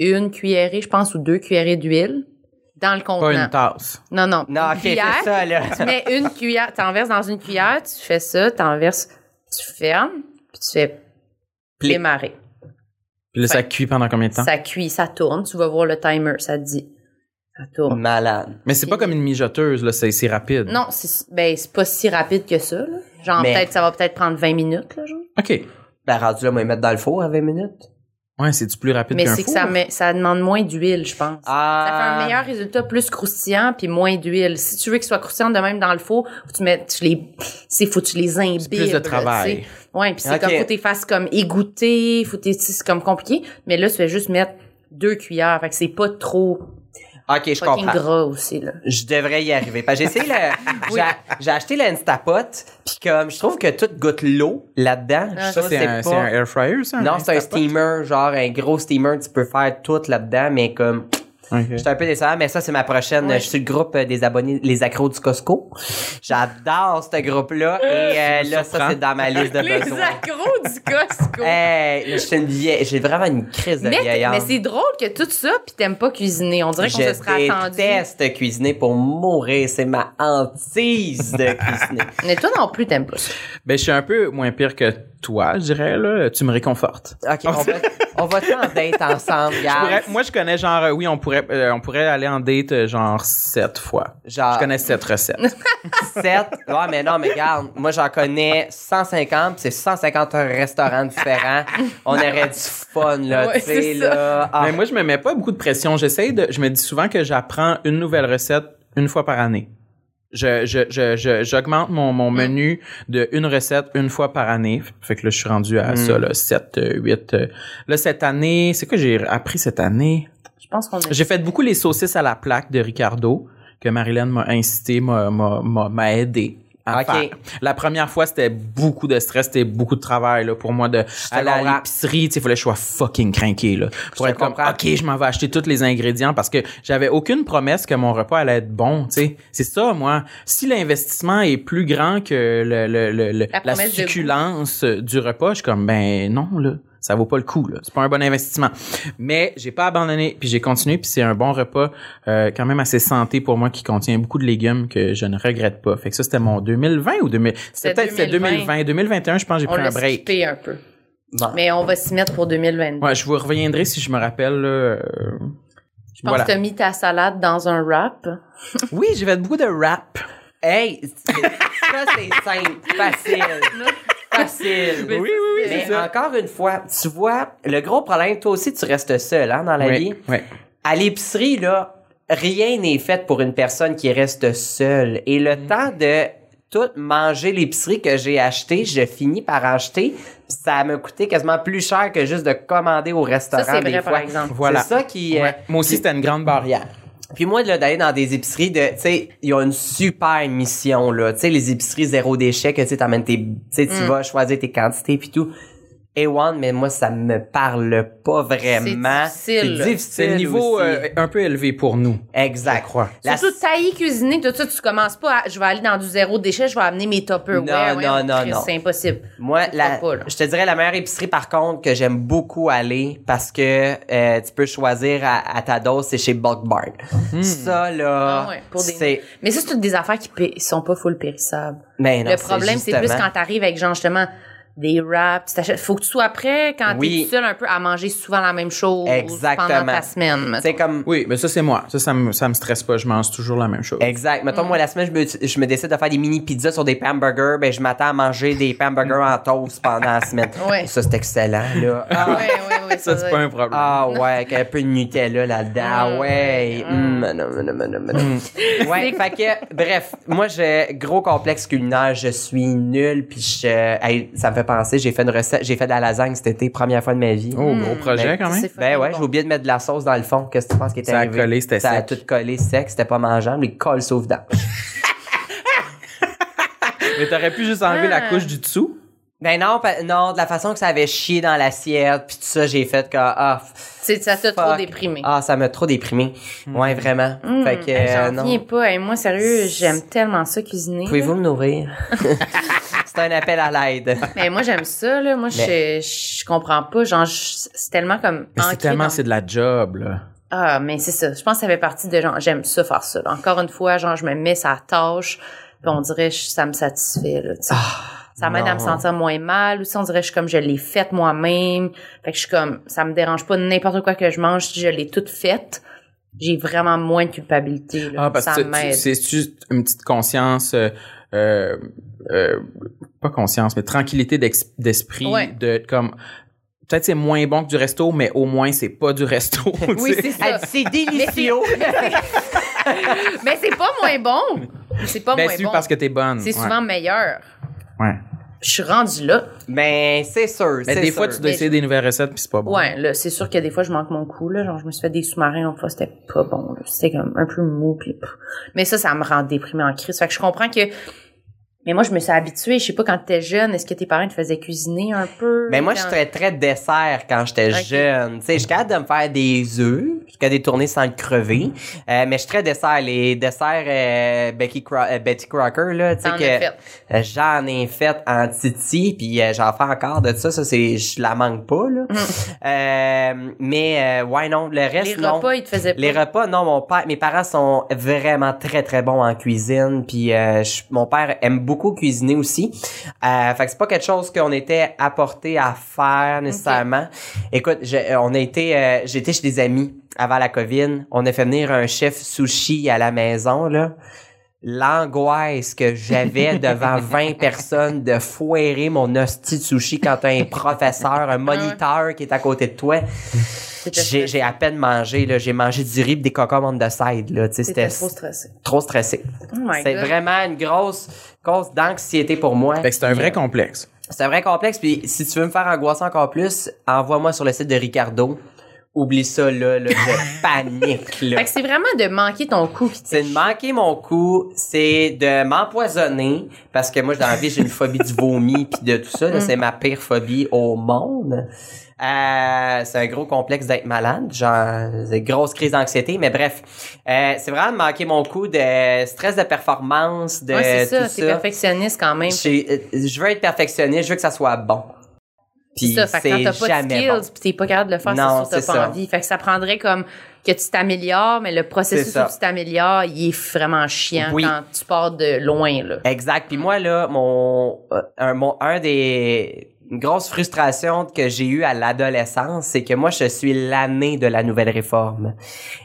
une cuillerée, je pense, ou deux cuillerées d'huile dans le Pas contenant. une tasse. Non, non. Non, une ok, cuillère. ça, là. tu mets une cuillère, t'enverses dans une cuillère, tu fais ça, t'enverses, tu fermes, puis tu fais démarrer. Puis là, ça cuit pendant combien de temps? Ça cuit, ça tourne, tu vas voir le timer, ça te dit. Ça tourne. Malade. Mais c'est pas comme une mijoteuse, là. C'est rapide. Non, c'est ben, c'est pas si rapide que ça. Là. Genre, Mais- peut-être, ça va peut-être prendre 20 minutes, là, genre. OK. Ben, rendu là, moi, mettre dans le four à 20 minutes. Ouais, c'est du plus rapide Mais qu'un c'est que ça, met, ça demande moins d'huile, je pense. Ah. Ça fait un meilleur résultat, plus croustillant, puis moins d'huile. Si tu veux qu'il soit croustillant de même dans le four, faut que tu mets, tu les, c'est faut que tu les imbibes. plus de travail. tu sais. Ouais, puis c'est Ok. comme faut que tu les fasses comme égoutter, faut que t'es- c'est comme compliqué. Mais là, tu fais juste mettre deux cuillères, fait que c'est pas trop Ok, je comprends. gras aussi là. Je devrais y arriver. J'ai essayé le, j'ai, j'ai acheté l'Instapot, puis comme je trouve que tout goûte l'eau là-dedans. Ah, Ça, c'est un, air fryer, ça? Non, c'est un steamer, genre un gros steamer, tu peux faire tout là-dedans, mais comme Ok. j'étais un peu déçu, mais ça c'est ma prochaine. Ouais. Je suis le groupe euh, des abonnés, les accros du Costco. J'adore ce groupe-là et euh, me là ça c'est dans ma liste de besoins. accros du Costco. Hey, je suis une vieille, j'ai vraiment une crise de mais, mais c'est drôle que tout ça, puis t'aimes pas cuisiner. On dirait qu'on se serait Je attendu. déteste cuisiner pour mourir, c'est ma hantise de cuisiner. Mais toi non plus, t'aimes pas ça. Ben, je suis un peu moins pire que toi, je dirais, là. Tu me réconfortes. Ok, on va, on va en date ensemble, Je gars. pourrais- moi, je connais genre, euh, oui, on pourrait, euh, on pourrait aller en date euh, genre sept fois. Genre Je connais sept recettes. 7. Ouais, mais non, mais regarde, moi j'en connais 150, puis c'est 150 restaurants différents. On aurait du fun, là, Ouais, tu sais, là. Ah, Mais moi, je me mets pas beaucoup de pression. J'essaie de, je me dis souvent que j'apprends une nouvelle recette une fois par année. Je, je, je, j'augmente mon, mon menu de une recette une fois par année. Fait que là, je suis rendu à ça, là, 7, 8. Là, cette année, c'est quoi j'ai appris cette année? Je pense qu'on J'ai fait beaucoup les saucisses à la plaque de Ricardo, que Marilyn m'a incité, m'a, m'a, m'a, m'a aidé à Ok. faire. La première fois, c'était beaucoup de stress, c'était beaucoup de travail là, pour moi de aller à l'épicerie. Il fallait que je sois fucking craqué. Là, pour te être comme, comprends. OK, je m'en vais acheter tous les ingrédients parce que j'avais aucune promesse que mon repas allait être bon. tu sais. C'est ça, moi. Si l'investissement est plus grand que le, le, le- le- la, goût. succulence du repas, je suis comme, ben non, là. Ça vaut pas le coup, là. C'est pas un bon investissement. Mais j'ai pas abandonné, puis j'ai continué, puis c'est un bon repas euh, quand même assez santé pour moi qui contient beaucoup de légumes que je ne regrette pas. Fait que ça, c'était mon 2020 ou 2000... C'était peut-être c'était 2020. 2020. 2021, je pense que j'ai on pris un break. skippé un peu. bon. Mais on va s'y mettre pour 2022. Ouais, je vous reviendrai si je me rappelle. là, euh, Je pense voilà. que t'as mis ta salade dans un wrap. Oui, j'ai fait beaucoup de rap. Hey, c'est- ça c'est simple, facile. Facile. Oui, oui, oui, Mais ça. encore une fois, tu vois, le gros problème, toi aussi, tu restes seul, hein, dans la vie. Oui. À l'épicerie, là, rien n'est fait pour une personne qui reste seule. Et Mm. le temps de tout manger l'épicerie que j'ai acheté, je finis par acheter. Ça m'a coûté quasiment plus cher que juste de commander au restaurant Ça, c'est des vrai, fois. par exemple. Voilà. C'est ça qui... euh. Moi aussi, c'était une grande barrière. Puis moi, là, d'aller dans des épiceries de, tu sais, ils ont une super mission, là. Tu sais, les épiceries zéro déchet, que tu sais, t'amènes tes, tu sais, Mm. tu vas choisir tes quantités puis tout. Et one, mais moi, ça me parle pas vraiment. difficile. C'est difficile. C'est le niveau euh, un peu élevé pour nous. exact. je crois. La- Surtout tailler, cuisiner, tout ça, tu commences pas à, je vais aller dans du zéro déchet, je vais amener mes Tupperware. Non, Ouais, non, non, non. C'est impossible. Moi, la, pas, je te dirais la meilleure épicerie par contre que j'aime beaucoup aller parce que euh, tu peux choisir à, à ta dose, c'est chez Bulk Barn. Ça là, Ah ouais, pour des- c'est Mais ça, c'est toutes des affaires qui sont pas full périssables. mais non, le problème, c'est plus quand t'arrives avec genre justement des wraps, tu t'achètes- faut que tu sois prêt quand Oui. t'es seul un peu à manger souvent la même chose Exactement. pendant ta semaine. c'est comme Oui, mais ça, c'est moi. Ça, ça me, ça me stresse pas. Je mange toujours la même chose. Exact. Mettons, moi, la semaine, je me, je me décide de faire des mini pizzas sur des hamburgers, ben, je m'attends à manger des hamburgers en toast pendant la semaine. Ouais. Ça, c'est excellent, là. Ah, Ouais, ouais, ouais, Ça, c'est pas un problème. ah ouais, avec un peu de Nutella là-dedans. Ah Ah, ouais. Non, non, non, non, non, non. Ouais, fait que, bref, moi, j'ai gros complexe culinaire. Je suis nul, puis je, hey, ça me fait penser, j'ai fait une recette, j'ai fait de la lasagne cet été, première fois de ma vie. Oh, gros projet Ben, quand même. Ben ouais, bon. j'ai oublié de mettre de la sauce dans le fond. Qu'est-ce que tu penses qui était Ça a arrivé? collé, c'était Ça a sec. tout collé sec, c'était pas mangeable. Les colle sauf vidange. Mais t'aurais pu juste enlever la Ah. couche du dessous? Ben non, non, de la façon que ça avait chié dans l'assiette, puis tout ça, j'ai fait que ah, C'est- Ça t'a trop déprimé. Ah, ça m'a trop déprimé. Ouais, vraiment. Hum, Fait que euh, J'en non. reviens pas. Hey, moi, sérieux, j'aime tellement ça cuisiner. Pouvez-vous me nourrir? C'est un appel à l'aide. Mais moi, j'aime ça, là. Moi, je, je comprends pas. Genre, je- c'est tellement comme. Mais c'est tellement, dans- c'est de la job, là. Ah, mais c'est ça. Je pense que ça fait partie de genre, j'aime ça faire ça. là. Encore une fois, genre, je me mets sa tâche, puis on dirait que ça me satisfait, là, tu sais. ça m'aide à me sentir moins mal. Aussi, on dirait que je suis comme je l'ai faite moi-même. Fait que je suis comme, ça me dérange pas n'importe quoi que je mange si je l'ai toute faite. J'ai vraiment moins de culpabilité, là. Ah, parce ça que c'est juste une petite conscience, euh, euh, euh, pas conscience, mais tranquillité d'esprit, Ouais. de comme peut-être c'est moins bon que du resto, mais au moins c'est pas du resto. Oui, c'est ça. C'est délicieux. Mais c'est pas moins bon. C'est pas Ben, moins c'est bon. parce que t'es bonne. C'est Ouais. souvent meilleur. Ouais. Je suis rendue là. Mais c'est sûr, Mais c'est des fois, tu dois essayer des nouvelles recettes puis c'est pas bon. Ouais, là, c'est sûr que des fois, je manque mon coup, là. Genre, je me suis fait des sous-marins, l'autre fois, c'était pas bon, là. C'était comme un peu mou, puis... pff. Mais ça, ça me rend déprimée en crise. Fait que je comprends que... Mais moi, je me suis habituée. Je sais pas, quand t'étais jeune, est-ce que tes parents te faisaient cuisiner un peu? Mais moi, je Quand- suis très, très dessert quand j'étais Ok. jeune. Tu sais, je suis capable de me faire des œufs, je suis capable de les tourner sans le crever. Euh, mais je suis très dessert. Les desserts euh, Becky Cro- euh, Betty Crocker, là, tu sais que euh, j'en ai fait en titi, puis euh, j'en fais encore de ça. Ça, c'est, je la manque pas, là. Euh, mais, ouais, non, le reste, Les non. repas, ils te faisaient pas. Les repas, non, mon père, mes parents sont vraiment très très bons en cuisine, puis euh, je- mon père aime beaucoup cuisiner aussi. Euh, fait que c'est pas quelque chose qu'on était apporté à faire nécessairement. Écoute, je- on a été, euh, j'étais chez des amis avant la COVID. On a fait venir un chef sushi à la maison là. L'angoisse que j'avais devant 20 personnes de foirer mon hostie de sushi quand t'as un professeur, un moniteur qui est à côté de toi. J'ai, j'ai à peine mangé, là. J'ai mangé du riz pis des cocos on the side, là. C'était trop stressé. trop stressé. Oh C'est God. vraiment une grosse cause d'anxiété pour moi. Fait que c'est un vrai complexe. C'est un vrai complexe. Puis si tu veux me faire angoisser encore plus, envoie-moi sur le site de Ricardo. Oublie ça, là. là je panique, là. Fait que c'est vraiment de manquer ton coup C'est de manquer mon coup, c'est de m'empoisonner parce que moi dans la vie j'ai une phobie du vomi puis de tout ça, là, c'est ma pire phobie au monde. Euh, c'est un gros complexe d'être malade, genre c'est une grosse crise d'anxiété, mais bref, euh, c'est vraiment de manquer mon coup de stress de performance, de Ouais, c'est ça. tout T'es perfectionniste quand même. Euh, Je veux être perfectionniste, je veux que ça soit bon. Puis ça. Fait que quand t'as pas de skills bon. pis t'es pas capable de le faire, c'est sûr t'as pas ça. envie. Fait que ça prendrait comme que tu t'améliores, mais le processus où tu t'améliores, il est vraiment chiant Oui. quand tu pars de loin, là. Exact. Puis moi là, mon euh, un mon un des une grosse frustration que j'ai eue à l'adolescence, c'est que moi je suis l'année de la nouvelle réforme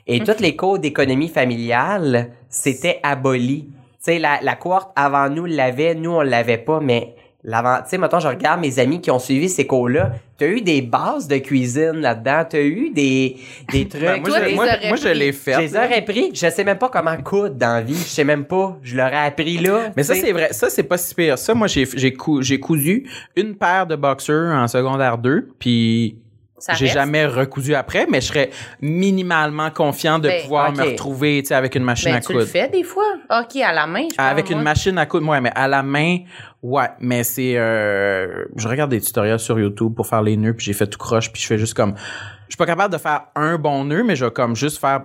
et toutes les cours d'économie familiale, c'était aboli. Tu sais la la cohorte avant nous l'avait, nous on l'avait pas mais L'avant, tu sais, mettons, je regarde mes amis qui ont suivi ces cours-là. T'as eu des bases de cuisine là-dedans? T'as eu des, des trucs. Ben, moi, toi, je, moi, moi, je pris. l'ai Je fait. les aurais appris. Je sais même pas comment coudre dans la vie. Je sais même pas. Je l'aurais appris là. Mais ça, c'est vrai. Ça, c'est pas si pire. Ça, moi, j'ai, j'ai, cou- j'ai cousu une paire de boxers en secondaire 2, puis j'ai jamais recousu après, mais je serais minimalement confiant de Ben, pouvoir me retrouver, tu sais, avec une machine Ben, à tu le coudre. fais des fois. OK, à la main, je parle, Avec une moi. machine à coudre, ouais, mais à la main, ouais, mais c'est, euh, je regarde des tutoriels sur YouTube pour faire les nœuds, puis j'ai fait tout croche, puis je fais juste comme, je suis pas capable de faire un bon nœud, mais je vais comme juste faire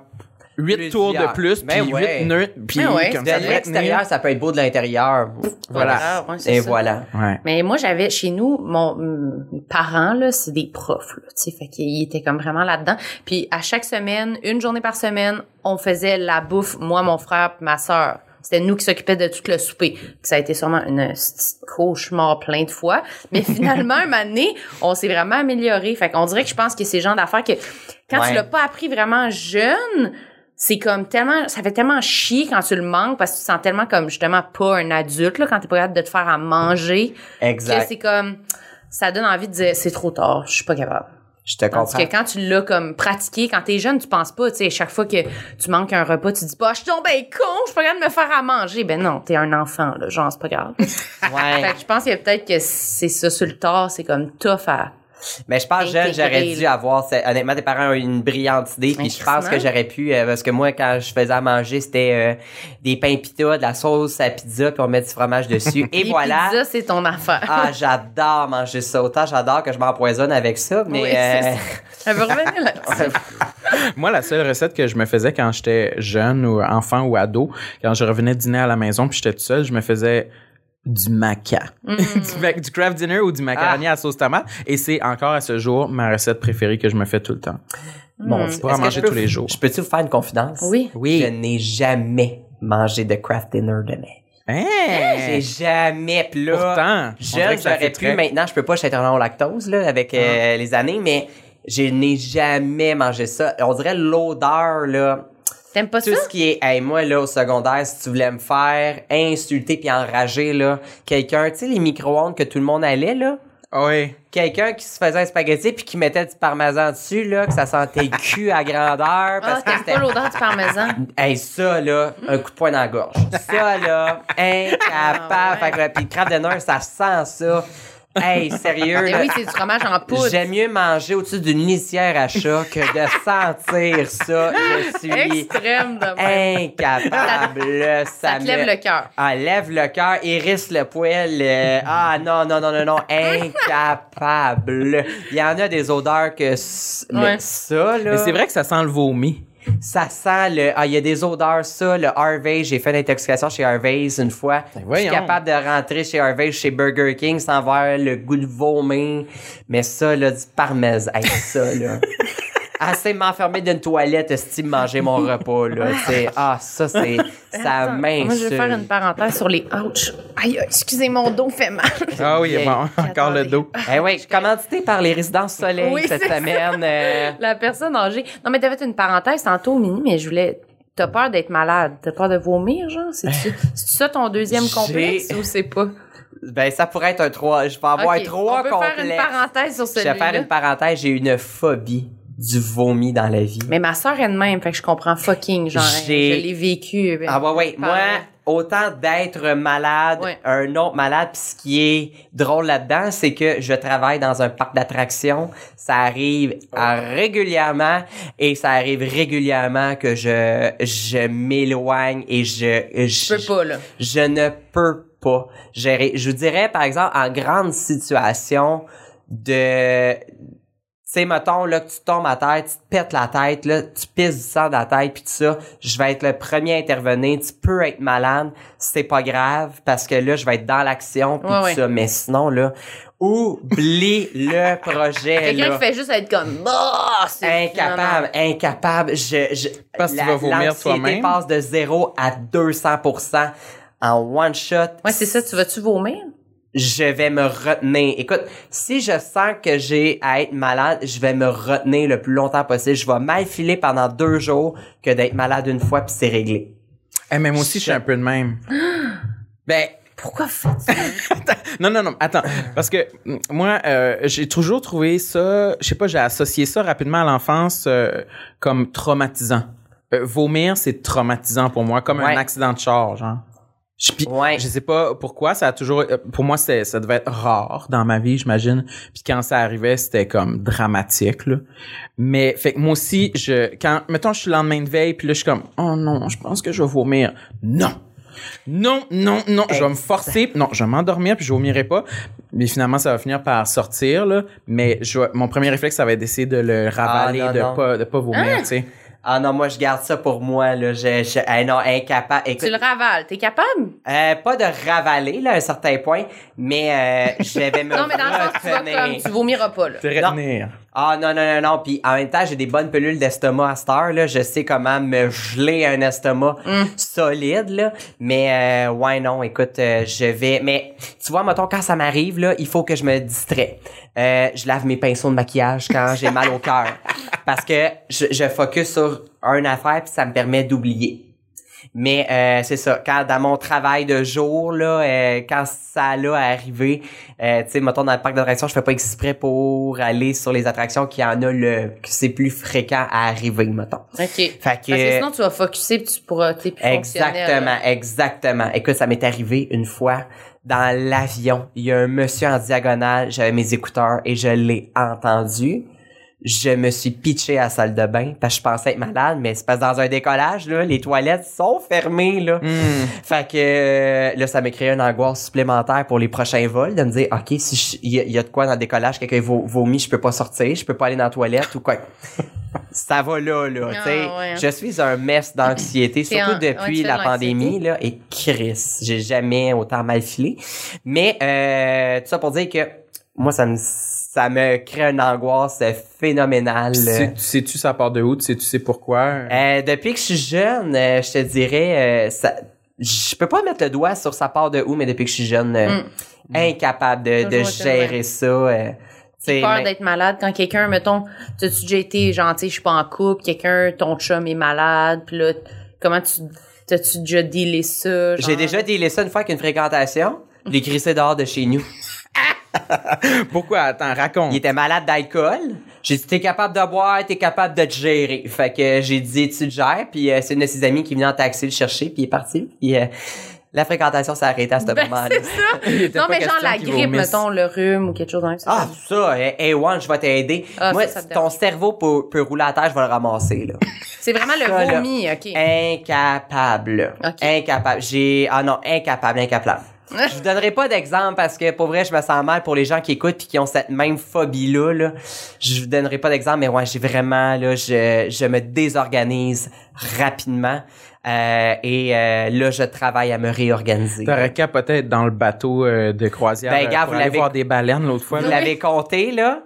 huit Plusieurs. tours de plus, puis Ben huit ouais. nœuds, puis Ben ouais. comme De ça l'extérieur, ça peut être beau de l'intérieur. Voilà. grave, ouais, Et ça. voilà. Ouais. Mais moi, j'avais chez nous, mon mes parents là, c'est des profs, là, tu sais, fait qu'ils étaient comme vraiment là-dedans. Puis à chaque semaine, une journée par semaine, on faisait la bouffe, moi, mon frère, puis ma sœur. C'était nous qui s'occupions de tout le souper. Puis ça a été sûrement une petite cauchemar plein de fois. Mais finalement, un moment donné, on s'est vraiment amélioré. Fait qu'on dirait que je pense que c'est le genre d'affaires que quand Ouais. tu l'as pas appris vraiment jeune, c'est comme tellement, ça fait tellement chier quand tu le manques parce que tu te sens tellement comme justement pas un adulte, là, quand t'es pas capable de te faire à manger. Que Exact. c'est comme, ça donne envie de dire, c'est trop tard, je suis pas capable. Je te comprends. que quand tu l'as comme pratiqué, quand t'es jeune, tu penses pas, tu sais, chaque fois que tu manques un repas, tu dis pas, je suis ben con, je suis pas capable de me faire à manger. Ben non, t'es un enfant, là, genre, c'est pas grave. Ouais. fait que je pense que peut-être que c'est ça sur le tard, c'est comme tough à, Mais je pense jeune, j'aurais dû là. avoir. Honnêtement, tes parents ont eu une brillante idée. Puis je pense Crissement. que j'aurais pu. euh, parce que moi, quand je faisais à manger, c'était euh, des pains pita, de la sauce à pizza, puis on met du fromage dessus. Et Les voilà. pizzas, c'est ton affaire. Ah, j'adore manger ça. Autant j'adore que je m'empoisonne avec ça, mais Oui, euh, ça. Elle veut revenir là-dessus. Moi, la seule recette que je me faisais quand j'étais jeune ou enfant ou ado, quand je revenais dîner à la maison puis j'étais tout seul, je me faisais du maca. Mm. du, craft dinner ou du macaroni Ah. à sauce tomate. Et c'est encore à ce jour ma recette préférée que je me fais tout le temps. bon, Pour est-ce en que manger je peux- tous les jours. Je peux-tu vous faire une confidence? Oui. Oui. Je n'ai jamais mangé de craft dinner de mai. Hein? J'ai jamais. Puis là, Pourtant, jeune, j'aurais pu. très- Maintenant, je peux pas, je suis intolérant au lactose là, avec Ah. euh, les années, mais je n'ai jamais mangé ça. On dirait l'odeur, là. T'aimes pas Tout ça? ce qui est, hey, moi, là, au secondaire, si tu voulais me faire insulter puis enrager, là, quelqu'un, tu sais, les micro-ondes que tout le monde allait, là, oui. Quelqu'un qui se faisait un spaghetti puis qui mettait du parmesan dessus, là, que ça sentait le cul à grandeur. Ah, Parce que c'était pas l'odeur du parmesan? Hey, ça, là, un coup de poing dans la gorge. Ça, là, incapable. Ah, ouais. Fait que, là, puis le crabe de Nord, ça sent ça. Hey, sérieux, Mais là. oui, c'est du fromage en poudre. J'aime mieux manger au-dessus d'une litière à chat que de sentir ça. Je suis Extrême de même. incapable. Ça te me- lève le cœur. Ah, lève le cœur, hérisse le poil. euh, ah, non, non, non, non, non, incapable. Il y en a des odeurs que... Ouais. ça, là... Mais c'est vrai que ça sent le vomi. Ça sent le. Ah, il y a des odeurs, ça. Le Harvey, j'ai fait l'intoxication chez Harvey's une fois. Je suis capable de rentrer chez Harvey's, chez Burger King, sans avoir le goût de vomir. Mais ça, là, du parmesan. Hey, ça, là. Assez m'enfermer d'une toilette, estime manger mon repas, là. C'est, ah, ça, c'est, ça Attends, Moi, je vais faire une parenthèse sur les ouch. Aïe, excusez, mon dos fait mal. Ah oui, Bien. bon, encore le dos. Eh oui, je suis commandité par les résidences soleil Oui, cette semaine. euh, La personne âgée. Non, mais t'avais fait une parenthèse tantôt, Mini, mais je voulais. T'as peur d'être malade. T'as peur de vomir, genre? C'est-tu c'est ça ton deuxième complexe ou c'est pas? ben, ça pourrait être un trois. Je vais avoir Ok, trois On peut complexes. faire une parenthèse sur Je vais celui-là. faire une parenthèse, j'ai une phobie du vomi dans la vie. Mais ma soeur est de même, fait que je comprends fucking, genre, J'ai- je l'ai vécu. ben, Ah ouais, ouais. Moi, autant d'être malade, Ouais. un autre malade, puis ce qui est drôle là-dedans, c'est que je travaille dans un parc d'attractions. Ça arrive à régulièrement et ça arrive régulièrement que je je m'éloigne et je Je peux pas, là. je ne peux pas gérer. Je vous dirais, par exemple, en grande situation de... Tu sais, mettons, là, que tu tombes à terre, tu te pètes la tête, là, tu pisses du sang dans la tête, puis tout ça, je vais être le premier à intervenir. Tu peux être malade, c'est pas grave, parce que là, je vais être dans l'action, puis Ouais, tout ouais. ça. Mais sinon, là, oublie le projet, Quelqu'un qui fait juste être comme, bah, c'est Incapable, non. incapable. Je, je, Parce que tu vas vomir l'anxiété toi-même. passe de 0 à 200% en one shot. Ouais, c'est ça, tu vas-tu vomir? Je vais me retenir. Écoute, si je sens que j'ai à être malade, je vais me retenir le plus longtemps possible. Je vais mal filer pendant deux jours que d'être malade une fois puis c'est réglé. Eh, mais moi aussi, je suis un peu de même. ben, Pourquoi faites-tu ça? non, non, non, attends. Parce que mm, moi, euh, j'ai toujours trouvé ça, je sais pas, j'ai associé ça rapidement à l'enfance euh, comme traumatisant. Euh, vomir, c'est traumatisant pour moi, comme Ouais. un accident de char, genre. Je, Ouais. je sais pas pourquoi, ça a toujours, euh, pour moi, ça devait être rare dans ma vie, j'imagine. Puis quand ça arrivait, c'était comme dramatique, là. Mais, fait que moi aussi, je, quand, mettons, je suis le lendemain de veille, puis là, je suis comme, oh non, je pense que je vais vomir. Non! Non, non, non, je vais me forcer. Non, je vais m'endormir puis je vomirai pas. Mais finalement, ça va finir par sortir, là. Mais je mon premier réflexe, ça va être d'essayer de le ravaler, Ah, non, de non. pas, de pas vomir, tu sais. Ah non, moi je garde ça pour moi là. Je, je ah non, incapable. Écoute, tu le ravales, t'es capable? euh, pas de ravaler là à un certain point, mais euh, je vais me Non, mais dans le sens, tu vas comme, tu vomiras pas, là. Te retenir. Ah non, non, non, non. Puis en même temps, j'ai des bonnes pilules d'estomac à cette heure, là. Je sais comment me geler un estomac Mm. solide, là. Mais euh, ouais, non, écoute, euh, je vais... Mais tu vois, mettons, quand ça m'arrive, là, il faut que je me distrais. Euh, je lave mes pinceaux de maquillage quand j'ai mal au cœur. Parce que je, je focus sur une affaire, puis ça me permet d'oublier. Mais euh, c'est ça, quand dans mon travail de jour, là, euh, quand ça l'a arrivé, euh, tu sais, mettons dans le parc d'attractions, je fais pas exprès pour aller sur les attractions qui en a le que c'est plus fréquent à arriver, mettons. OK. Fait Parce que que sinon, tu vas focusser puis tu pourras, t'es plus exactement, exactement. Écoute, ça m'est arrivé une fois dans l'avion. Il y a un monsieur en diagonale, j'avais mes écouteurs et je l'ai entendu. Je me suis pitché à la salle de bain parce que je pensais être malade, mais c'est parce que dans un décollage, là, les toilettes sont fermées, là. Hmm. Fait que euh, là, ça m'a créé une angoisse supplémentaire pour les prochains vols, de me dire, OK, si je- il y, a- il y a de quoi dans le décollage, quelqu'un vo- vomit, je peux pas sortir, je peux pas aller dans la toilette ou quoi. ça va là, là, Ah, tu sais. ouais. Je suis un mess d'anxiété, surtout depuis la de pandémie, là, et Chris, j'ai jamais autant mal filé. Mais, euh, tout ça pour dire que moi, ça me, ça me crée une angoisse phénoménale. Puis sais- tu sais-tu ça part de où? Tu sais, tu sais pourquoi? Euh, depuis que je suis jeune, euh, je te dirais, euh, ça, je peux pas mettre le doigt sur sa part de où, mais depuis que je suis jeune, euh, incapable de, de gérer ça. Euh, tu sais, peur mais- d'être malade quand quelqu'un, mettons, t'as-tu déjà été gentil, je suis pas en couple, quelqu'un, ton chum est malade, puis là, comment tu, t'as-tu déjà dealé ça? J'ai déjà délai ça une fois avec une fréquentation. L'ai crissé dehors de chez nous. Pourquoi? Attends, raconte. Il était malade d'alcool. J'ai dit, t'es capable de boire, t'es capable de te gérer. Fait que j'ai dit, tu te gères. Puis euh, c'est une de ses amies qui venait en taxi le chercher, puis il est parti. Puis euh, la fréquentation s'est arrêtée à ce Ben, moment-là. c'est ça. Il était Non, mais genre la grippe, mettons, le rhume ou quelque chose dans le Ah, ça, eh, hey, one, je vais t'aider. Ah, Moi, ça, ça te ton cerveau peut, peut rouler à terre, je vais le ramasser, là. C'est vraiment le Ça, vomi, OK. Incapable. Ok. Incapable. J'ai, ah non, incapable, incapable. Je vous donnerai pas d'exemple parce que pour vrai, je me sens mal pour les gens qui écoutent puis qui ont cette même phobie-là, là. Je vous donnerai pas d'exemple, mais ouais, j'ai vraiment, là, je, je me désorganise rapidement. Euh, et euh, là, je travaille à me réorganiser. T'aurais qu'à peut-être dans le bateau euh, de croisière Ben, gars, pour vous aller voir des baleines l'autre fois. Vous l'avez compté, là?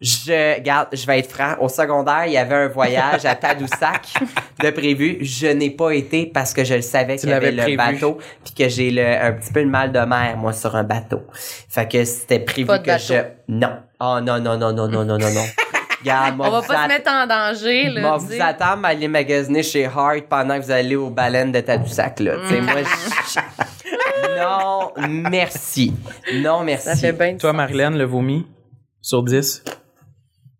Je, garde, je vais être franc. Au secondaire, il y avait un voyage à Tadoussac de prévu. Je n'ai pas été parce que je le savais qu'il y avait le prévu. bateau puis que j'ai le, un petit peu le mal de mer, moi, sur un bateau. Fait que c'était prévu Pas de que bateau. je, non. Oh, non, non, non, non, non, non, non, non. Regarde, moi, On va pas se att- mettre en danger, là. moi, vous attendre à aller magasiner chez Hart pendant que vous allez aux baleines de Tadoussac, là. Tu sais, moi, je- Non, merci. Non, merci. Ça fait bien Toi. Marilyn, le vomi sur 10?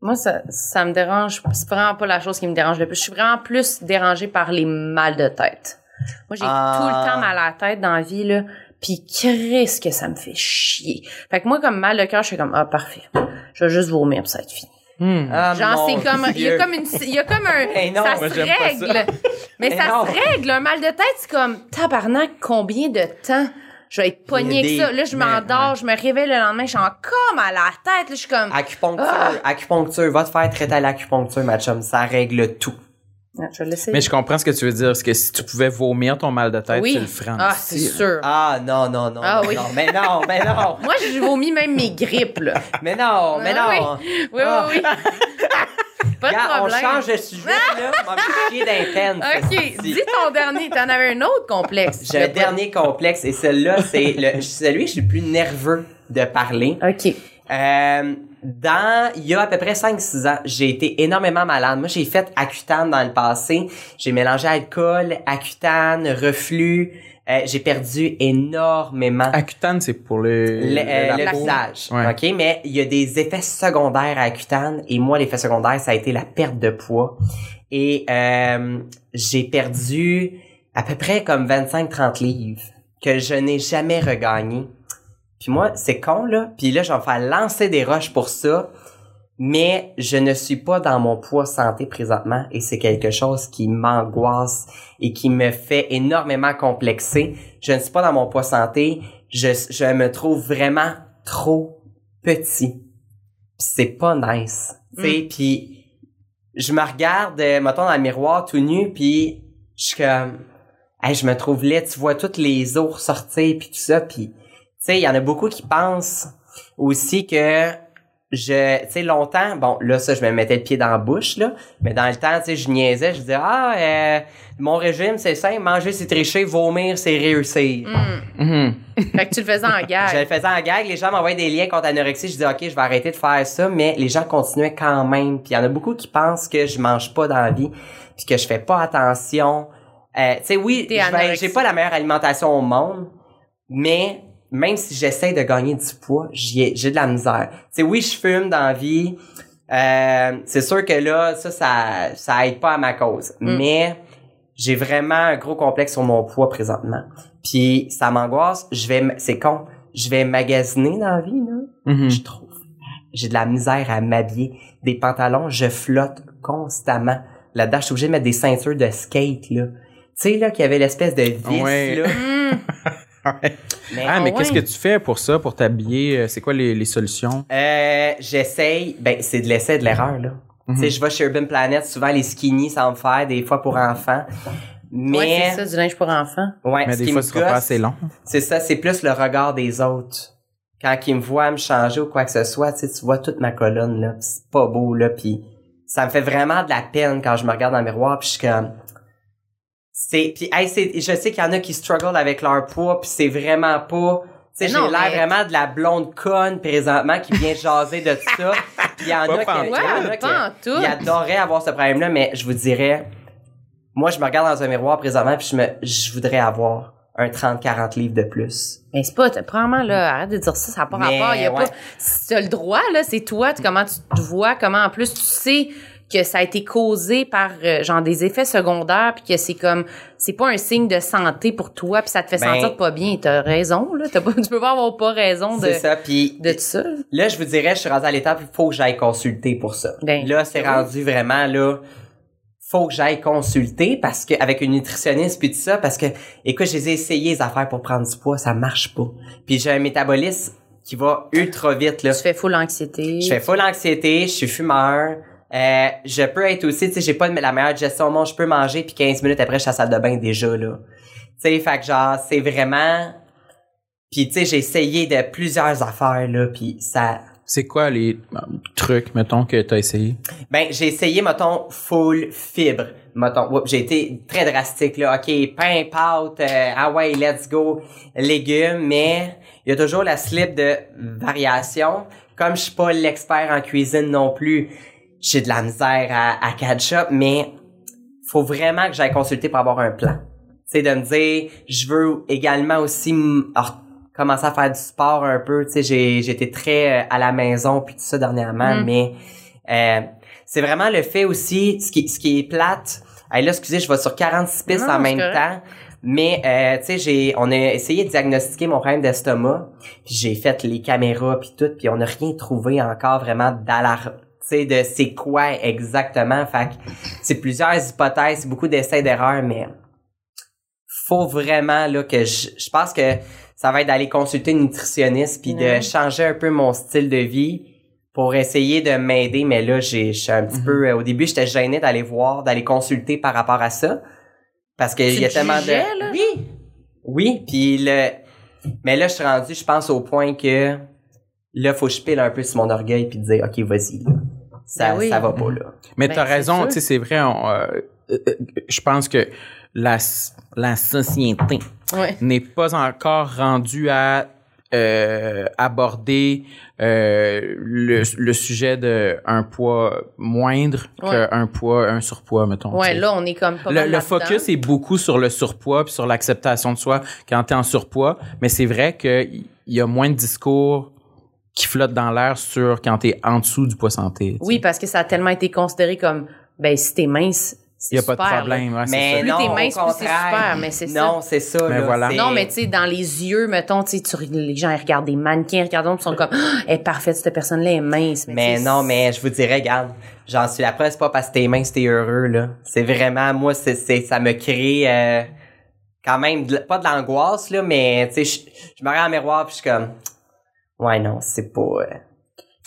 Moi, ça, ça me dérange. C'est vraiment pas la chose qui me dérange le plus. Je suis vraiment plus dérangée par les mal de tête. Moi, j'ai Ah. tout le temps mal à la tête dans la vie, là. Puis, qu'est-ce que ça me fait chier. Fait que moi, comme mal de cœur, je suis comme, ah, parfait. Je vais juste vomir, puis ça va être fini. Ah, Genre, c'est comme, il y a comme une, il y a comme un, non, ça moi, se règle. Mais ça non. se règle. Un mal de tête, c'est comme, tabarnak, combien de temps je vais être pognée a ça. Là, je m'endors, je me réveille le lendemain, je suis encore mal à la tête. Là, je suis comme, Acupuncture, Ah! acupuncture, va te faire traiter à l'acupuncture, ma chum, ça règle tout. Ah, je vais l'essayer. Mais je comprends ce que tu veux dire. Parce que si tu pouvais vomir ton mal de tête, oui. tu le ferais. Ah, c'est sûr. Ah non, non, non, Ah non, oui. non, mais non, mais non, Moi, je vomis même mes grippes, là. mais non, mais Ah non. Oui, Ah. oui, oui. Pas de Regarde, on problème. change de sujet, là, on va chier d'intense. OK, dis ton dernier. T'en avais un autre complexe. J'ai un dernier complexe, et celui-là, c'est le, celui que je suis le plus nerveux de parler. OK. Euh, dans, il y a à peu près 5-6 ans, j'ai été énormément malade. Moi, j'ai fait Accutane dans le passé. J'ai mélangé alcool, Accutane, reflux. Euh, j'ai perdu énormément Accutane, c'est pour le, le, euh, le visage. Ouais. OK? Mais il y a des effets secondaires à Accutane. Et moi, l'effet secondaire, ça a été la perte de poids. Et euh, j'ai perdu à peu près comme 25-30 livres que je n'ai jamais regagné. Puis moi, c'est con, là. Puis là, je vais me faire lancer des roches pour ça. Mais je ne suis pas dans mon poids santé présentement et c'est quelque chose qui m'angoisse et qui me fait énormément complexer. Je ne suis pas dans mon poids santé. Je, je me trouve vraiment trop petit. Pis C'est pas nice. Sais, puis je me regarde, euh, mettons, dans le miroir tout nu, puis je suis comme... Hey, je me trouve laid. Tu vois toutes les os ressortir, puis tout ça. Puis, sais, il y en a beaucoup qui pensent aussi que je, tu sais, longtemps, bon, là, ça, je me mettais le pied dans la bouche, là, mais dans le temps, tu sais, je niaisais, je disais, ah, euh, mon régime, c'est simple, manger, c'est tricher, vomir, c'est réussir. Mhm. Fait que tu le faisais en Je gag. le faisais en gag, les gens m'envoyaient des liens contre anorexie, je disais, OK, je vais arrêter de faire ça, mais les gens continuaient quand même. Puis il y en a beaucoup qui pensent que je mange pas dans la vie, puis que je fais pas attention. Euh, tu sais, oui, je j'ai pas la meilleure alimentation au monde, mais même si j'essaie de gagner du poids, j'ai de la misère. Sais, oui, je fume dans la vie. Euh, c'est sûr que là, ça, ça, ça aide pas à ma cause. Mais j'ai vraiment un gros complexe sur mon poids présentement. Puis ça m'angoisse. Je vais, c'est con. Je vais magasiner dans la vie, là. Mhm. Je trouve. J'ai de la misère à m'habiller. Des pantalons, je flotte constamment. Là-dedans, je suis obligé de mettre des ceintures de skate, là. Tu sais, là, qu'il y avait l'espèce de vis, Ouais. là. Mais, Ah, mais ouais. qu'est-ce que tu fais pour ça, pour t'habiller? Euh, C'est quoi les, les solutions? Euh, j'essaye, ben, c'est de l'essai et de l'erreur, là. Mhm. Tu sais, je vais chez Urban Planet, souvent les skinny, ça me faire, des fois pour enfants. Mais, Ouais, c'est ça, du linge pour enfants. ouais, Mais ce des qui fois, ce sera pas assez long. C'est ça, c'est plus le regard des autres. Quand ils me voient me changer ou quoi que ce soit, tu sais, tu vois toute ma colonne, là, pis c'est pas beau, là, puis ça me fait vraiment de la peine quand je me regarde dans le miroir, puis je suis comme... C'est, puis hey, c'est, je sais qu'il y en a qui struggle avec leur poids, puis c'est vraiment pas... Tu sais, Mais j'ai l'air mais- vraiment de la blonde conne présentement qui vient jaser de ça. Puis il y en Pas a qui, Ouais, qui- tout. adoreraient avoir ce problème-là, mais je vous dirais, moi, je me regarde dans un miroir présentement, puis je me, je voudrais avoir un 30-40 livres de plus. Mais c'est pas, probablement, là, arrête de dire ça, ça n'a pas Mais, rapport. Il y a ouais. pas, si tu as le droit, là, c'est toi, tu- comment tu te vois, comment en plus tu sais que ça a été causé par, euh, genre, des effets secondaires puis que c'est comme, c'est pas un signe de santé pour toi puis ça te fait Ben- sentir pas bien. T'as raison, là. T'as pas, tu peux pas avoir pas raison de, C'est ça. Puis de tout ça. là, je vous dirais, je suis rendu à l'étape il faut que j'aille consulter pour ça. Ben, là, c'est oui. rendu vraiment là. Faut que j'aille consulter parce que avec une nutritionniste puis tout ça parce que écoute, j'ai essayé les affaires pour prendre du poids, ça marche pas. Puis j'ai un métabolisme qui va ultra vite là. Tu fais full anxiété. Je fais full anxiété, je suis fumeur. Euh, je peux être aussi, tu sais, j'ai pas la meilleure gestion au monde, je peux manger puis 15 minutes après je suis à la salle de bain déjà là. Tu sais, fait que genre c'est vraiment puis tu sais, j'ai essayé de plusieurs affaires là puis ça C'est quoi les euh, trucs, mettons, que t'as essayé? Ben, j'ai essayé, mettons, full fibre. Mettons, oups, j'ai été très drastique, là. OK, pain, pâte, euh, ah ouais, let's go, légumes, mais il y a toujours la slip de variation. Comme je suis pas l'expert en cuisine non plus, j'ai de la misère à, à catch up, mais faut vraiment que j'aille consulter pour avoir un plan. Tu sais, de me dire, je veux également aussi alors, commencer à faire du sport un peu. Tu sais, j'ai, été très euh, à la maison puis tout ça dernièrement, Mm. mais euh, c'est vraiment le fait aussi, ce qui, ce qui est plate. Là, excusez, je vais sur 46 pistes Non, en même correct. temps. Mais euh, tu sais, j'ai, on a essayé de diagnostiquer mon problème d'estomac. Puis j'ai fait les caméras puis tout, puis on n'a rien trouvé encore vraiment d'alarme. Tu sais, de c'est quoi exactement. Fait que c'est plusieurs hypothèses, beaucoup d'essais d'erreurs, mais faut vraiment là que je, je pense que ça va être d'aller consulter une nutritionniste puis de changer un peu mon style de vie pour essayer de m'aider. Mais là j'ai je suis un petit peu euh, au début j'étais gêné d'aller voir d'aller consulter par rapport à ça. Parce que il y a te tellement jugeais, de là? oui. Oui puis le mais là je suis rendu je pense au point que là faut que je pile un peu sur mon orgueil puis dire ok vas-y là ça Ben oui. ça va pas là Mais Ben, t'as raison, tu sais, c'est vrai, on, euh, euh, euh, je pense que la, la société Ouais. n'est pas encore rendue à euh, aborder euh, le, le sujet de un poids moindre Ouais. qu'un poids, un surpoids, mettons. Ouais, là, on est comme pas le, mal le focus est beaucoup sur le surpoids puis sur l'acceptation de soi quand t'es en surpoids, mais c'est vrai qu'il y a moins de discours qui flottent dans l'air sur quand t'es en dessous du poids santé. Oui, parce que ça a tellement été considéré comme, ben, si t'es mince, c'est Il y a pas de problème. ouais, mais ça. Plus non t'es mince, plus c'est super, mais c'est ça. non c'est ça Mais là, voilà. Non, mais tu sais, dans les yeux, mettons, tu les gens, ils regardent des mannequins, ils regardent ils sont comme, Ah, elle est parfaite, cette personne-là est mince. Mais non, mais je vous dirais, regarde, j'en suis la preuve, c'est pas parce que t'es mince, t'es heureux, là. C'est vraiment, moi, c'est, c'est, ça me crée, euh, quand même, de- pas de l'angoisse, là, mais, tu sais, je, je me regarde dans le miroir pis je suis comme, ouais, non, c'est pas, euh,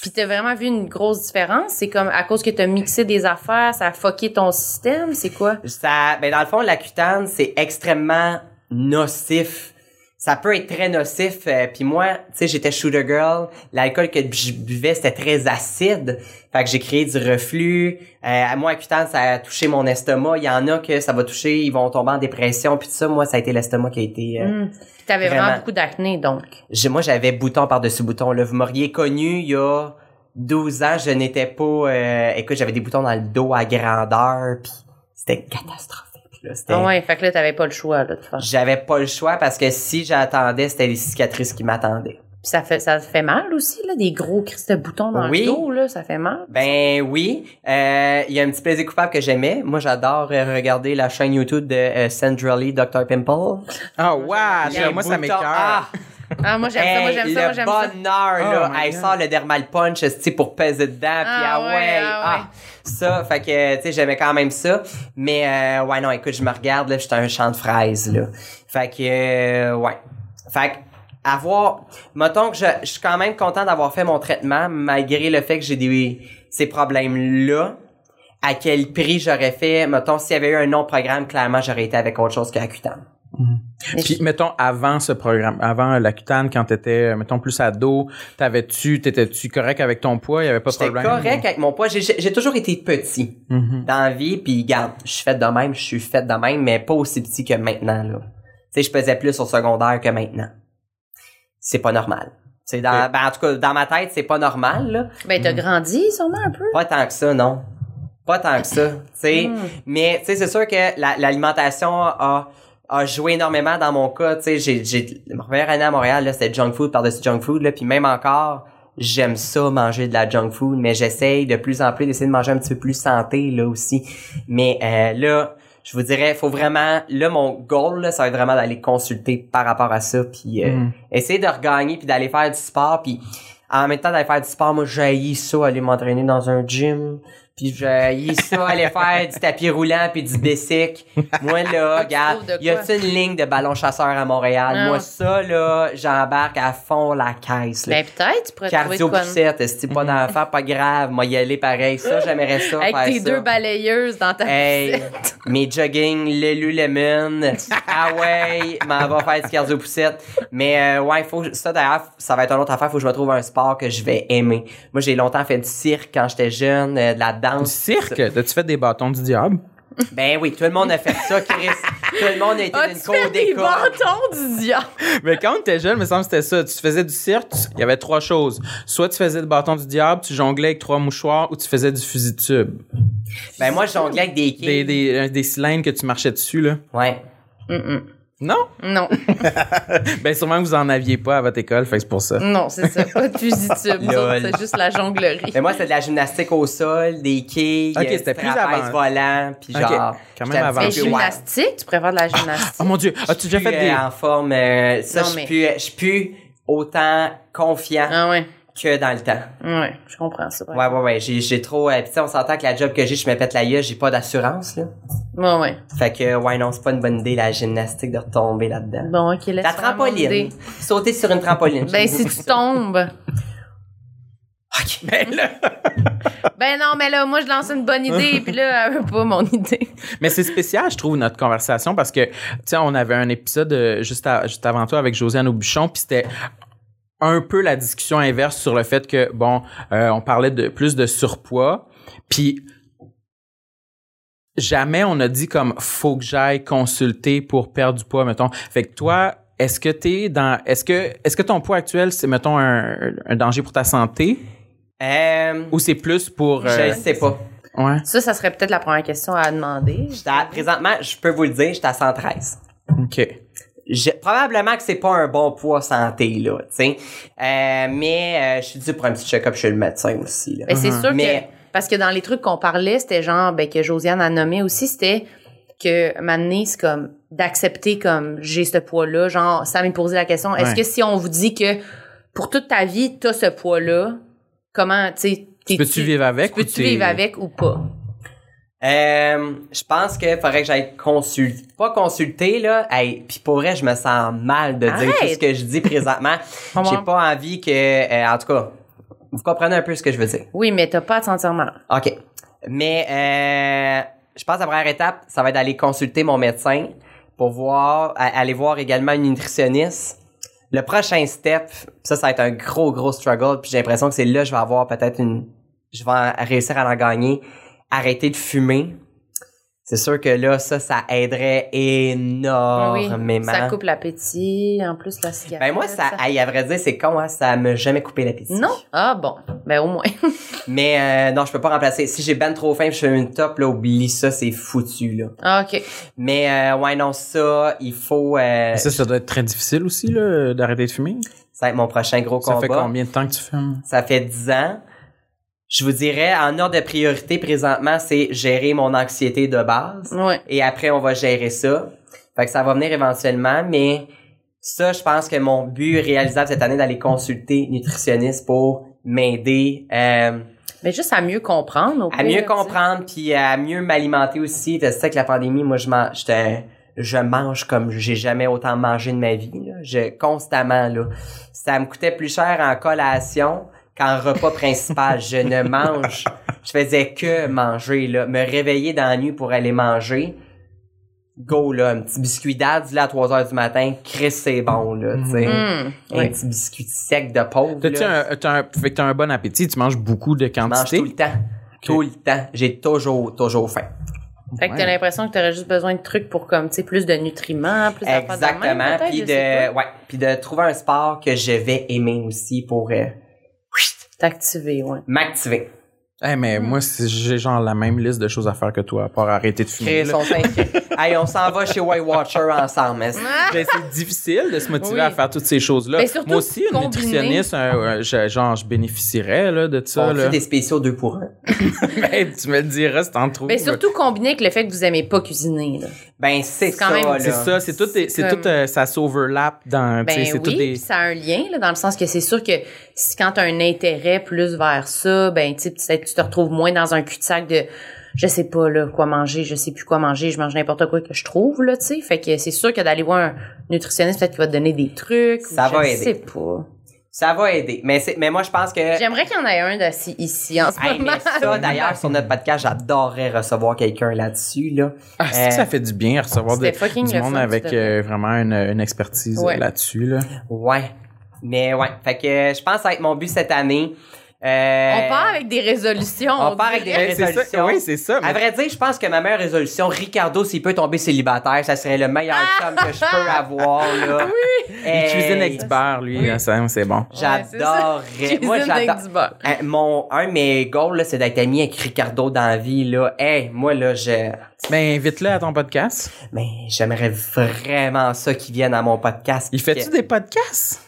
Puis t'as vraiment vu une grosse différence? C'est comme à cause que t'as mixé des affaires, ça a fucké ton système, c'est quoi? ça, ben, dans le fond, la cutane, c'est extrêmement nocif. Ça peut être très nocif. euh, Puis moi, tu sais, j'étais shooter girl. L'alcool que je buvais, c'était très acide. Fait que j'ai créé du reflux. Euh, moi, la cutane, ça a touché mon estomac. Il y en a que ça va toucher, ils vont tomber en dépression. Puis tout ça, moi, ça a été l'estomac qui a été... euh, Hmm. Puis T'avais vraiment. Vraiment. beaucoup d'acné, donc. moi, j'avais bouton par-dessus bouton. Là. Vous m'auriez connu il y a 12 ans. Je n'étais pas... euh, écoute, j'avais des boutons dans le dos à grandeur. Puis c'était catastrophique. Là. Ah ouais, fait que là, t'avais pas le choix, là, de faire. J'avais pas le choix parce que si j'attendais, c'était les cicatrices qui m'attendaient. Puis ça fait, ça fait mal aussi, là, des gros crisses de boutons dans Oui. le dos, là, ça fait mal. Ben oui, euh, il y a un petit plaisir coupable que j'aimais. Moi, j'adore euh, regarder la chaîne YouTube de euh, Sandra Lee, Dr. Pimple. Ah, wow! Moi, ça m'écoeure. Ah, Ah, moi, j'aime ça, moi, j'aime ça, moi, j'aime le ça. bonheur, Oh là. Elle God. sort le dermal punch, pour peser dedans, puis Ah ah ouais, ouais, ah ouais. Ça, fait que, tu sais, j'aimais quand même ça. Mais, euh, ouais, non, écoute, je me regarde, là, j'étais un champ de fraises, là. Fait que, euh, ouais. Fait que, avoir, mettons que je, je suis quand même content d'avoir fait mon traitement, malgré le fait que j'ai des, ces problèmes-là. À quel prix j'aurais fait, mettons, s'il y avait eu un non programme, clairement, j'aurais été avec autre chose que Mais Puis, mettons, avant ce programme, avant la cutane, quand t'étais, mettons, plus ado, t'avais-tu, t'étais-tu correct avec ton poids? Il y avait pas de problème? correct avec mon poids. J'ai- J'ai j'ai toujours été petit. Mhm. dans la vie, puis garde, je suis fait de même, je suis fait de même, mais pas aussi petit que maintenant, là. Tu sais, je pesais plus au secondaire que maintenant. C'est pas normal. C'est dans, ben, en tout cas, dans ma tête, c'est pas normal, là. Ben, t'as grandi, sûrement, un peu. Pas tant que ça, non. Pas tant que ça, tu sais. Mm. Mais, tu sais, c'est sûr que la- l'alimentation a, a joué énormément dans mon cas. Tu sais, j'ai, j'ai, ma première année à Montréal, là, c'était junk food par-dessus junk food, là, puis même encore, j'aime ça manger de la junk food, mais j'essaye de plus en plus d'essayer de manger un petit peu plus santé, là, aussi. Mais, euh, là, je vous dirais, faut vraiment, là, mon goal, là, ça va être vraiment d'aller consulter par rapport à ça, puis euh, Mm. essayer de regagner, puis d'aller faire du sport, puis en même temps d'aller faire du sport, moi, j'ai ça, aller m'entraîner dans un gym, puis j'ai ça, aller faire du tapis roulant, puis du bicycle. Moi, là, Ah, regarde, y a quoi? une ligne de ballon chasseur à Montréal? Moi, ça, là, j'embarque à fond la caisse, là. Ben, peut-être, tu pourrais trouver Cardio quoi. poussette, c'est pas d'enfant, pas grave, moi y aller pareil, ça j'aimerais ça Avec faire tes ça. deux balayeuses dans ta Hey, poussette. mes jogging, Lululemon, ah ouais, m'en va faire du cardio poussette. Mais euh, ouais, faut ça d'ailleurs, ça va être une autre affaire, faut que je me trouve un sport que je vais aimer. Moi, j'ai longtemps fait du cirque quand j'étais jeune, euh, de la Du danse. cirque? T'as-tu fait des bâtons du diable? Ben oui, tout le monde a fait ça, Chris. tout le monde a été d'une As-tu cour fait des d'école. bâtons du diable? Mais quand t'étais jeune, me semble que c'était ça. Tu faisais du cirque, il y avait trois choses. Soit tu faisais le bâton du diable, tu jonglais avec trois mouchoirs, ou tu faisais du fusil de tube. Ben moi, je jonglais avec des Des, quilles. des, euh, des cylindres que tu marchais dessus, là. Ouais. Non? Non, Ben sûrement que vous en aviez pas à votre école, fait que c'est pour ça. non, c'est ça. Pas de fusil de tube. nous Lol. autres, C'est juste la jonglerie. Mais moi, c'était de la gymnastique au sol, des quilles, Ok, euh, c'était plus avant. volant, puis Ok, genre... quand même avant. Mais gymnastique, tu préfères de la gymnastique? Oh mon dieu, as-tu déjà Je suis fait des... plus, euh, en forme, euh, ça, Non, je suis mais- plus, je suis plus autant confiant Ah ouais, que dans le temps. ouais, je comprends ça. Ouais, ouais, ouais, j'ai, j'ai trop, euh, pis tu sais, on s'entend que la job que j'ai, je me pète la gueule, j'ai pas d'assurance, là. Ouais, ouais. Fait que, ouais, non, c'est pas une bonne idée, la gymnastique, de retomber là-dedans. Bon, ok, laisse la trampoline. Sauter sur une trampoline. Ben, si tu tombes. Ok. Ben là- Ben non, mais là, moi, je lance une bonne idée, puis là, elle veut pas mon idée. Mais c'est spécial, je trouve, notre conversation, parce que, tu sais, on avait un épisode euh, juste, à- juste avant toi avec Josiane Aubuchon, puis c'était un peu la discussion inverse sur le fait que, bon, euh, on parlait de plus de surpoids, puis jamais on a dit comme faut que j'aille consulter pour perdre du poids, mettons. Fait que toi, est-ce que t'es dans, est-ce que, est-ce que ton poids actuel, c'est, mettons, un, un danger pour ta santé, Euh, ou c'est plus pour, je euh, sais pas. ouais, Ça, ça serait peut-être la première question à demander. À- présentement, je peux vous le dire, j'étais à 113. ok. Je- probablement que c'est pas un bon poids santé, là, tu sais. Euh, mais euh, je suis dû pour un petit check-up chez le médecin aussi, là. Ben, c'est sûr Mais- que. Parce que dans les trucs qu'on parlait, c'était genre, ben, que Josiane a nommé aussi, c'était que maintenant, c'est comme d'accepter comme j'ai ce poids-là. Genre, ça m'a posé la question, est-ce Ouais. que si on vous dit que pour toute ta vie, t'as ce poids-là, comment, tu sais, t'es- Peux-tu vivre avec ou Peux-tu vivre avec ou pas? Euh, je pense qu'il faudrait que j'aille consulter, pas consulter là. Hey, puis pour vrai, je me sens mal de dire tout ce que je dis présentement. Comment? J'ai pas envie que, euh, en tout cas, vous comprenez un peu ce que je veux dire. Oui, mais t'as pas à te sentir mal. Ok. Mais euh, je pense que la première étape, ça va être d'aller consulter mon médecin pour voir, aller voir également une nutritionniste. Le prochain step, ça, ça va être un gros, gros struggle. Puis j'ai l'impression que c'est là que je vais avoir peut-être une, je vais réussir à en gagner. Arrêter de fumer. C'est sûr que là, ça, ça aiderait énormément. ça coupe l'appétit, en plus la cigarette. Ben moi, ça, hey, à vrai dire, c'est con, hein, ça m'a jamais coupé l'appétit. Non? Ah bon, ben au moins. Mais euh, non, je peux pas remplacer. Si j'ai ben trop faim, je fais une top, là, oublie ça, c'est foutu, là. Ah, OK. Mais euh, ouais, non, ça, il faut... Euh, Ça, ça doit être très difficile aussi, là, d'arrêter de fumer. ça va être mon prochain gros Ça combat. fait combien de temps que tu fumes? Ça fait 10 ans. Je vous dirais, en ordre de priorité, présentement, c'est gérer mon anxiété de base. Ouais. Et après, on va gérer ça. Fait que ça va venir éventuellement, mais ça, je pense que mon but réalisable cette année, d'aller consulter nutritionniste pour m'aider euh, Mais juste à mieux comprendre. au à mieux comprendre puis à mieux m'alimenter aussi. Tu sais avec la pandémie, moi je mange je mange comme j'ai jamais autant mangé de ma vie là. Je constamment là. Ça me coûtait plus cher en collation qu'en repas principal. je ne mange, je faisais que manger là, me réveiller dans la nuit pour aller manger. Go là, un petit biscuit d'Adz là à 3 heures du matin, Chris c'est bon là, tu sais. Hum, Un oui. petit biscuit sec de pauvre. T'as-tu là. un, t'as un, fait que t'as un bon appétit, tu manges beaucoup de Je mange quantité? tout le temps. Tout le temps. J'ai toujours, toujours faim. Fait que t'as Ouais. l'impression que t'aurais juste besoin de trucs pour comme, tu sais, plus de nutriments, plus Exactement. Puis de, ouais, puis de trouver un sport que je vais aimer aussi pour euh, T'activer, ouais. m'activer. Eh, mais moi, c'est- j'ai genre la même liste de choses à faire que toi, à part arrêter de fumer. Chris, là. on hey, on s'en va chez White Watcher ensemble. Ben, c'est difficile de se motiver Oui. à faire toutes ces choses-là. Ben, Moi aussi, une combiner. nutritionniste, euh, je- genre, je bénéficierais là, de ça. On Là. fait des spéciaux deux pour un. Ben, tu me le diras si t'en trouves. Mais surtout combiné avec le fait que vous aimez pas cuisiner. Là. Ben, c'est ça, même-. C'est ça, c'est tout, c'est C'est tout, comme- euh, ça s'overlap dans, Ben c'est oui, tout des... ça a un lien là, dans le sens que c'est sûr que si quand t'as un intérêt plus vers ça, ben tu sais peut-être tu te retrouves moins dans un cul-de-sac de je sais pas là quoi manger, je sais plus quoi manger, je mange n'importe quoi que je trouve là, tu sais. Fait que c'est sûr que d'aller voir un nutritionniste peut-être qu'il va te donner des trucs. Ça ou va je aider. sais pas. Ça va aider. Mais, c'est- mais moi, je pense que. J'aimerais qu'il y en ait un d'assis ici en ce Hey, moment. mais ça, d'ailleurs, sur notre podcast, j'adorerais recevoir quelqu'un là-dessus, là. Ah, que Euh, ça fait du bien recevoir de- du monde avec euh, vraiment une, une expertise Ouais. là-dessus. Là? Ouais. Mais ouais. Fait que euh, je pense que ça va être mon but cette année. Euh, On part avec des résolutions. on part avec des c'est ça, résolutions. oui, c'est ça. À mais- vrai dire, je pense que ma meilleure résolution, Ricardo, s'il peut tomber célibataire, ça serait le meilleur chum que je peux avoir, là. Oui! Il cuisine avec du beurre, lui, ça, c'est bon. J'adorerais. Cuisine Moi, avec j'adore. Hein, Mon, un de mes goals, là, c'est d'être ami avec Ricardo dans la vie, là. Hey, moi, là, je, Ben, invite-le à ton podcast. mais j'aimerais vraiment ça qu'il vienne à mon podcast. Il fait-tu Que- des podcasts?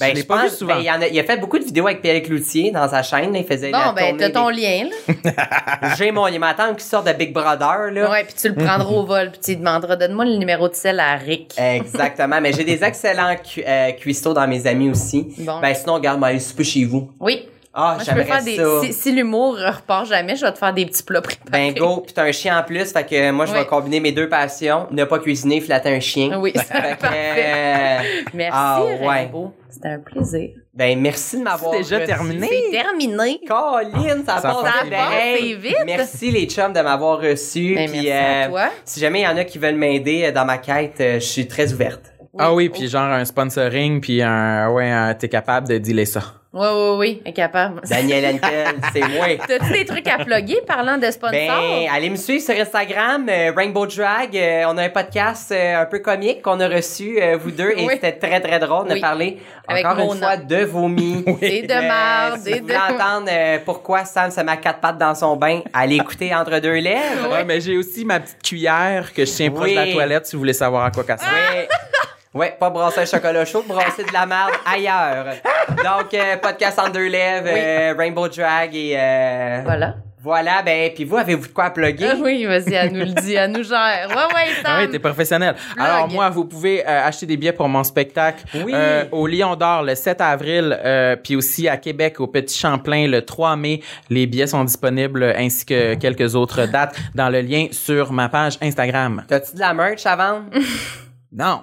Ben, je je l'ai pas vu pense, souvent. ben, il, en a, il a fait beaucoup de vidéos avec Pierre Cloutier dans sa chaîne. là. Il faisait Bon, ben, t'as ton des- lien, là. J'ai mon, il m'attend qui sort de Big Brother, là. Ouais, puis tu le prendras au vol, puis tu lui demanderas, donne-moi le numéro de sel à Rick. Exactement. Mais j'ai des excellents cu- euh, cuistots dans mes amis aussi. Bon. Ben, sinon, regarde, aller souper chez vous. Oui. Ah, Moi, je peux j'aimerais faire des. ça. Si, si l'humour repart jamais, je vais te faire des petits plats préparés. Ben, go. Puis t'as un chien en plus. Fait que moi, je vais Oui. combiner mes deux passions. Ne pas cuisiner, flatter un chien. Oui, Fait que, parfait. euh, Merci, Ah, ouais. C'était un plaisir. ben, merci de m'avoir C'est déjà reçu. terminé. C'est terminé. Colline, ça, Ça passe bien. vite. Merci les chums de m'avoir reçu. Ben, puis, merci à euh, toi. Si jamais il y en a qui veulent m'aider dans ma quête, euh, je suis très ouverte. Ah oui, puis genre un sponsoring, puis un, ouais, un- t'es capable de dealer ça. Oui, oui, oui, incapable. Daniel Henkel, c'est moi. T'as-tu des trucs à plugger parlant de sponsors? Ben, allez me suivre sur Instagram, euh, Rainbow Drag. Euh, on a un podcast euh, un peu comique qu'on a reçu, euh, vous deux, et Oui. c'était très, très drôle de Oui. parler Avec encore une fois de vomi. Et de Euh, marde, si et vous de... entendre euh, pourquoi Sam se met à quatre pattes dans son bain, allez écouter Entre deux lèvres. Ouais, mais j'ai aussi ma petite cuillère que je tiens proche Oui. de la toilette si vous voulez savoir à quoi qu'elle sert. Ouais. Pas brasser un chocolat chaud, brasser de la merde ailleurs. Donc, euh, podcast en deux lèvres, euh, Rainbow Drag et euh, Voilà. voilà. Ben, puis vous, avez-vous de quoi plugger? Ah oui, vas-y, elle nous le dit, elle nous gère. Ouais, ouais, Ah oui, Sam. t'es professionnel. Plug. Alors moi, vous pouvez euh, acheter des billets pour mon spectacle Oui. euh, au Lion d'Or le 7 avril, euh, puis aussi à Québec au Petit Champlain le 3 mai. Les billets sont disponibles ainsi que quelques autres dates dans le lien sur ma page Instagram. T'as-tu de la merch à vendre? Non.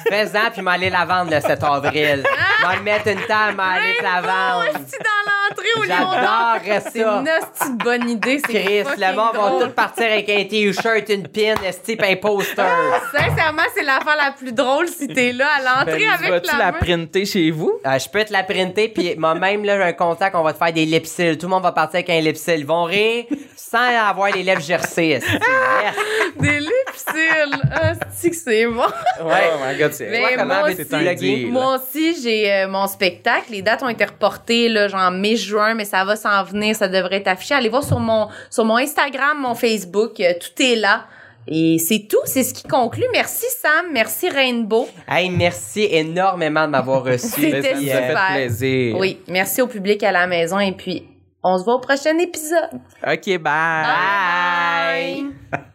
Fais-en, puis m'aller la vendre le 7 avril. M'en le mettre une table, m'aller te la vendre. Dans l'entrée au. J'adorerais C'est une ça. hostie de bonne idée. C'est Chris, le monde va drôle. tout partir avec un t-shirt, une pin, un type un poster. Sincèrement, c'est l'affaire la plus drôle si t'es là à l'entrée Ben, avec Vas-tu la la main. printer chez vous? Euh, je peux te la printer, puis moi-même, là, j'ai un contact, on va te faire des lipsils. Tout le monde va partir avec un lipsil. Ils vont rire sans avoir les lèvres gercées. esti. Des lipsils. Hostie que c'est bon? Ouais. Oh my god, Mais moi aussi. Moi aussi, j'ai euh, mon spectacle. Les dates ont été reportées là, genre mai-juin, mais ça va s'en venir. Ça devrait être affiché. Allez voir sur mon sur mon Instagram, mon Facebook. euh, tout est là. Et c'est tout. C'est ce qui conclut. Merci Sam. Merci Rainbow. Hey, merci énormément de m'avoir reçu. C'était ça nous a fait super. plaisir. Oui. Merci au public à la maison. Et puis, on se voit au prochain épisode. OK, bye. Bye. Bye.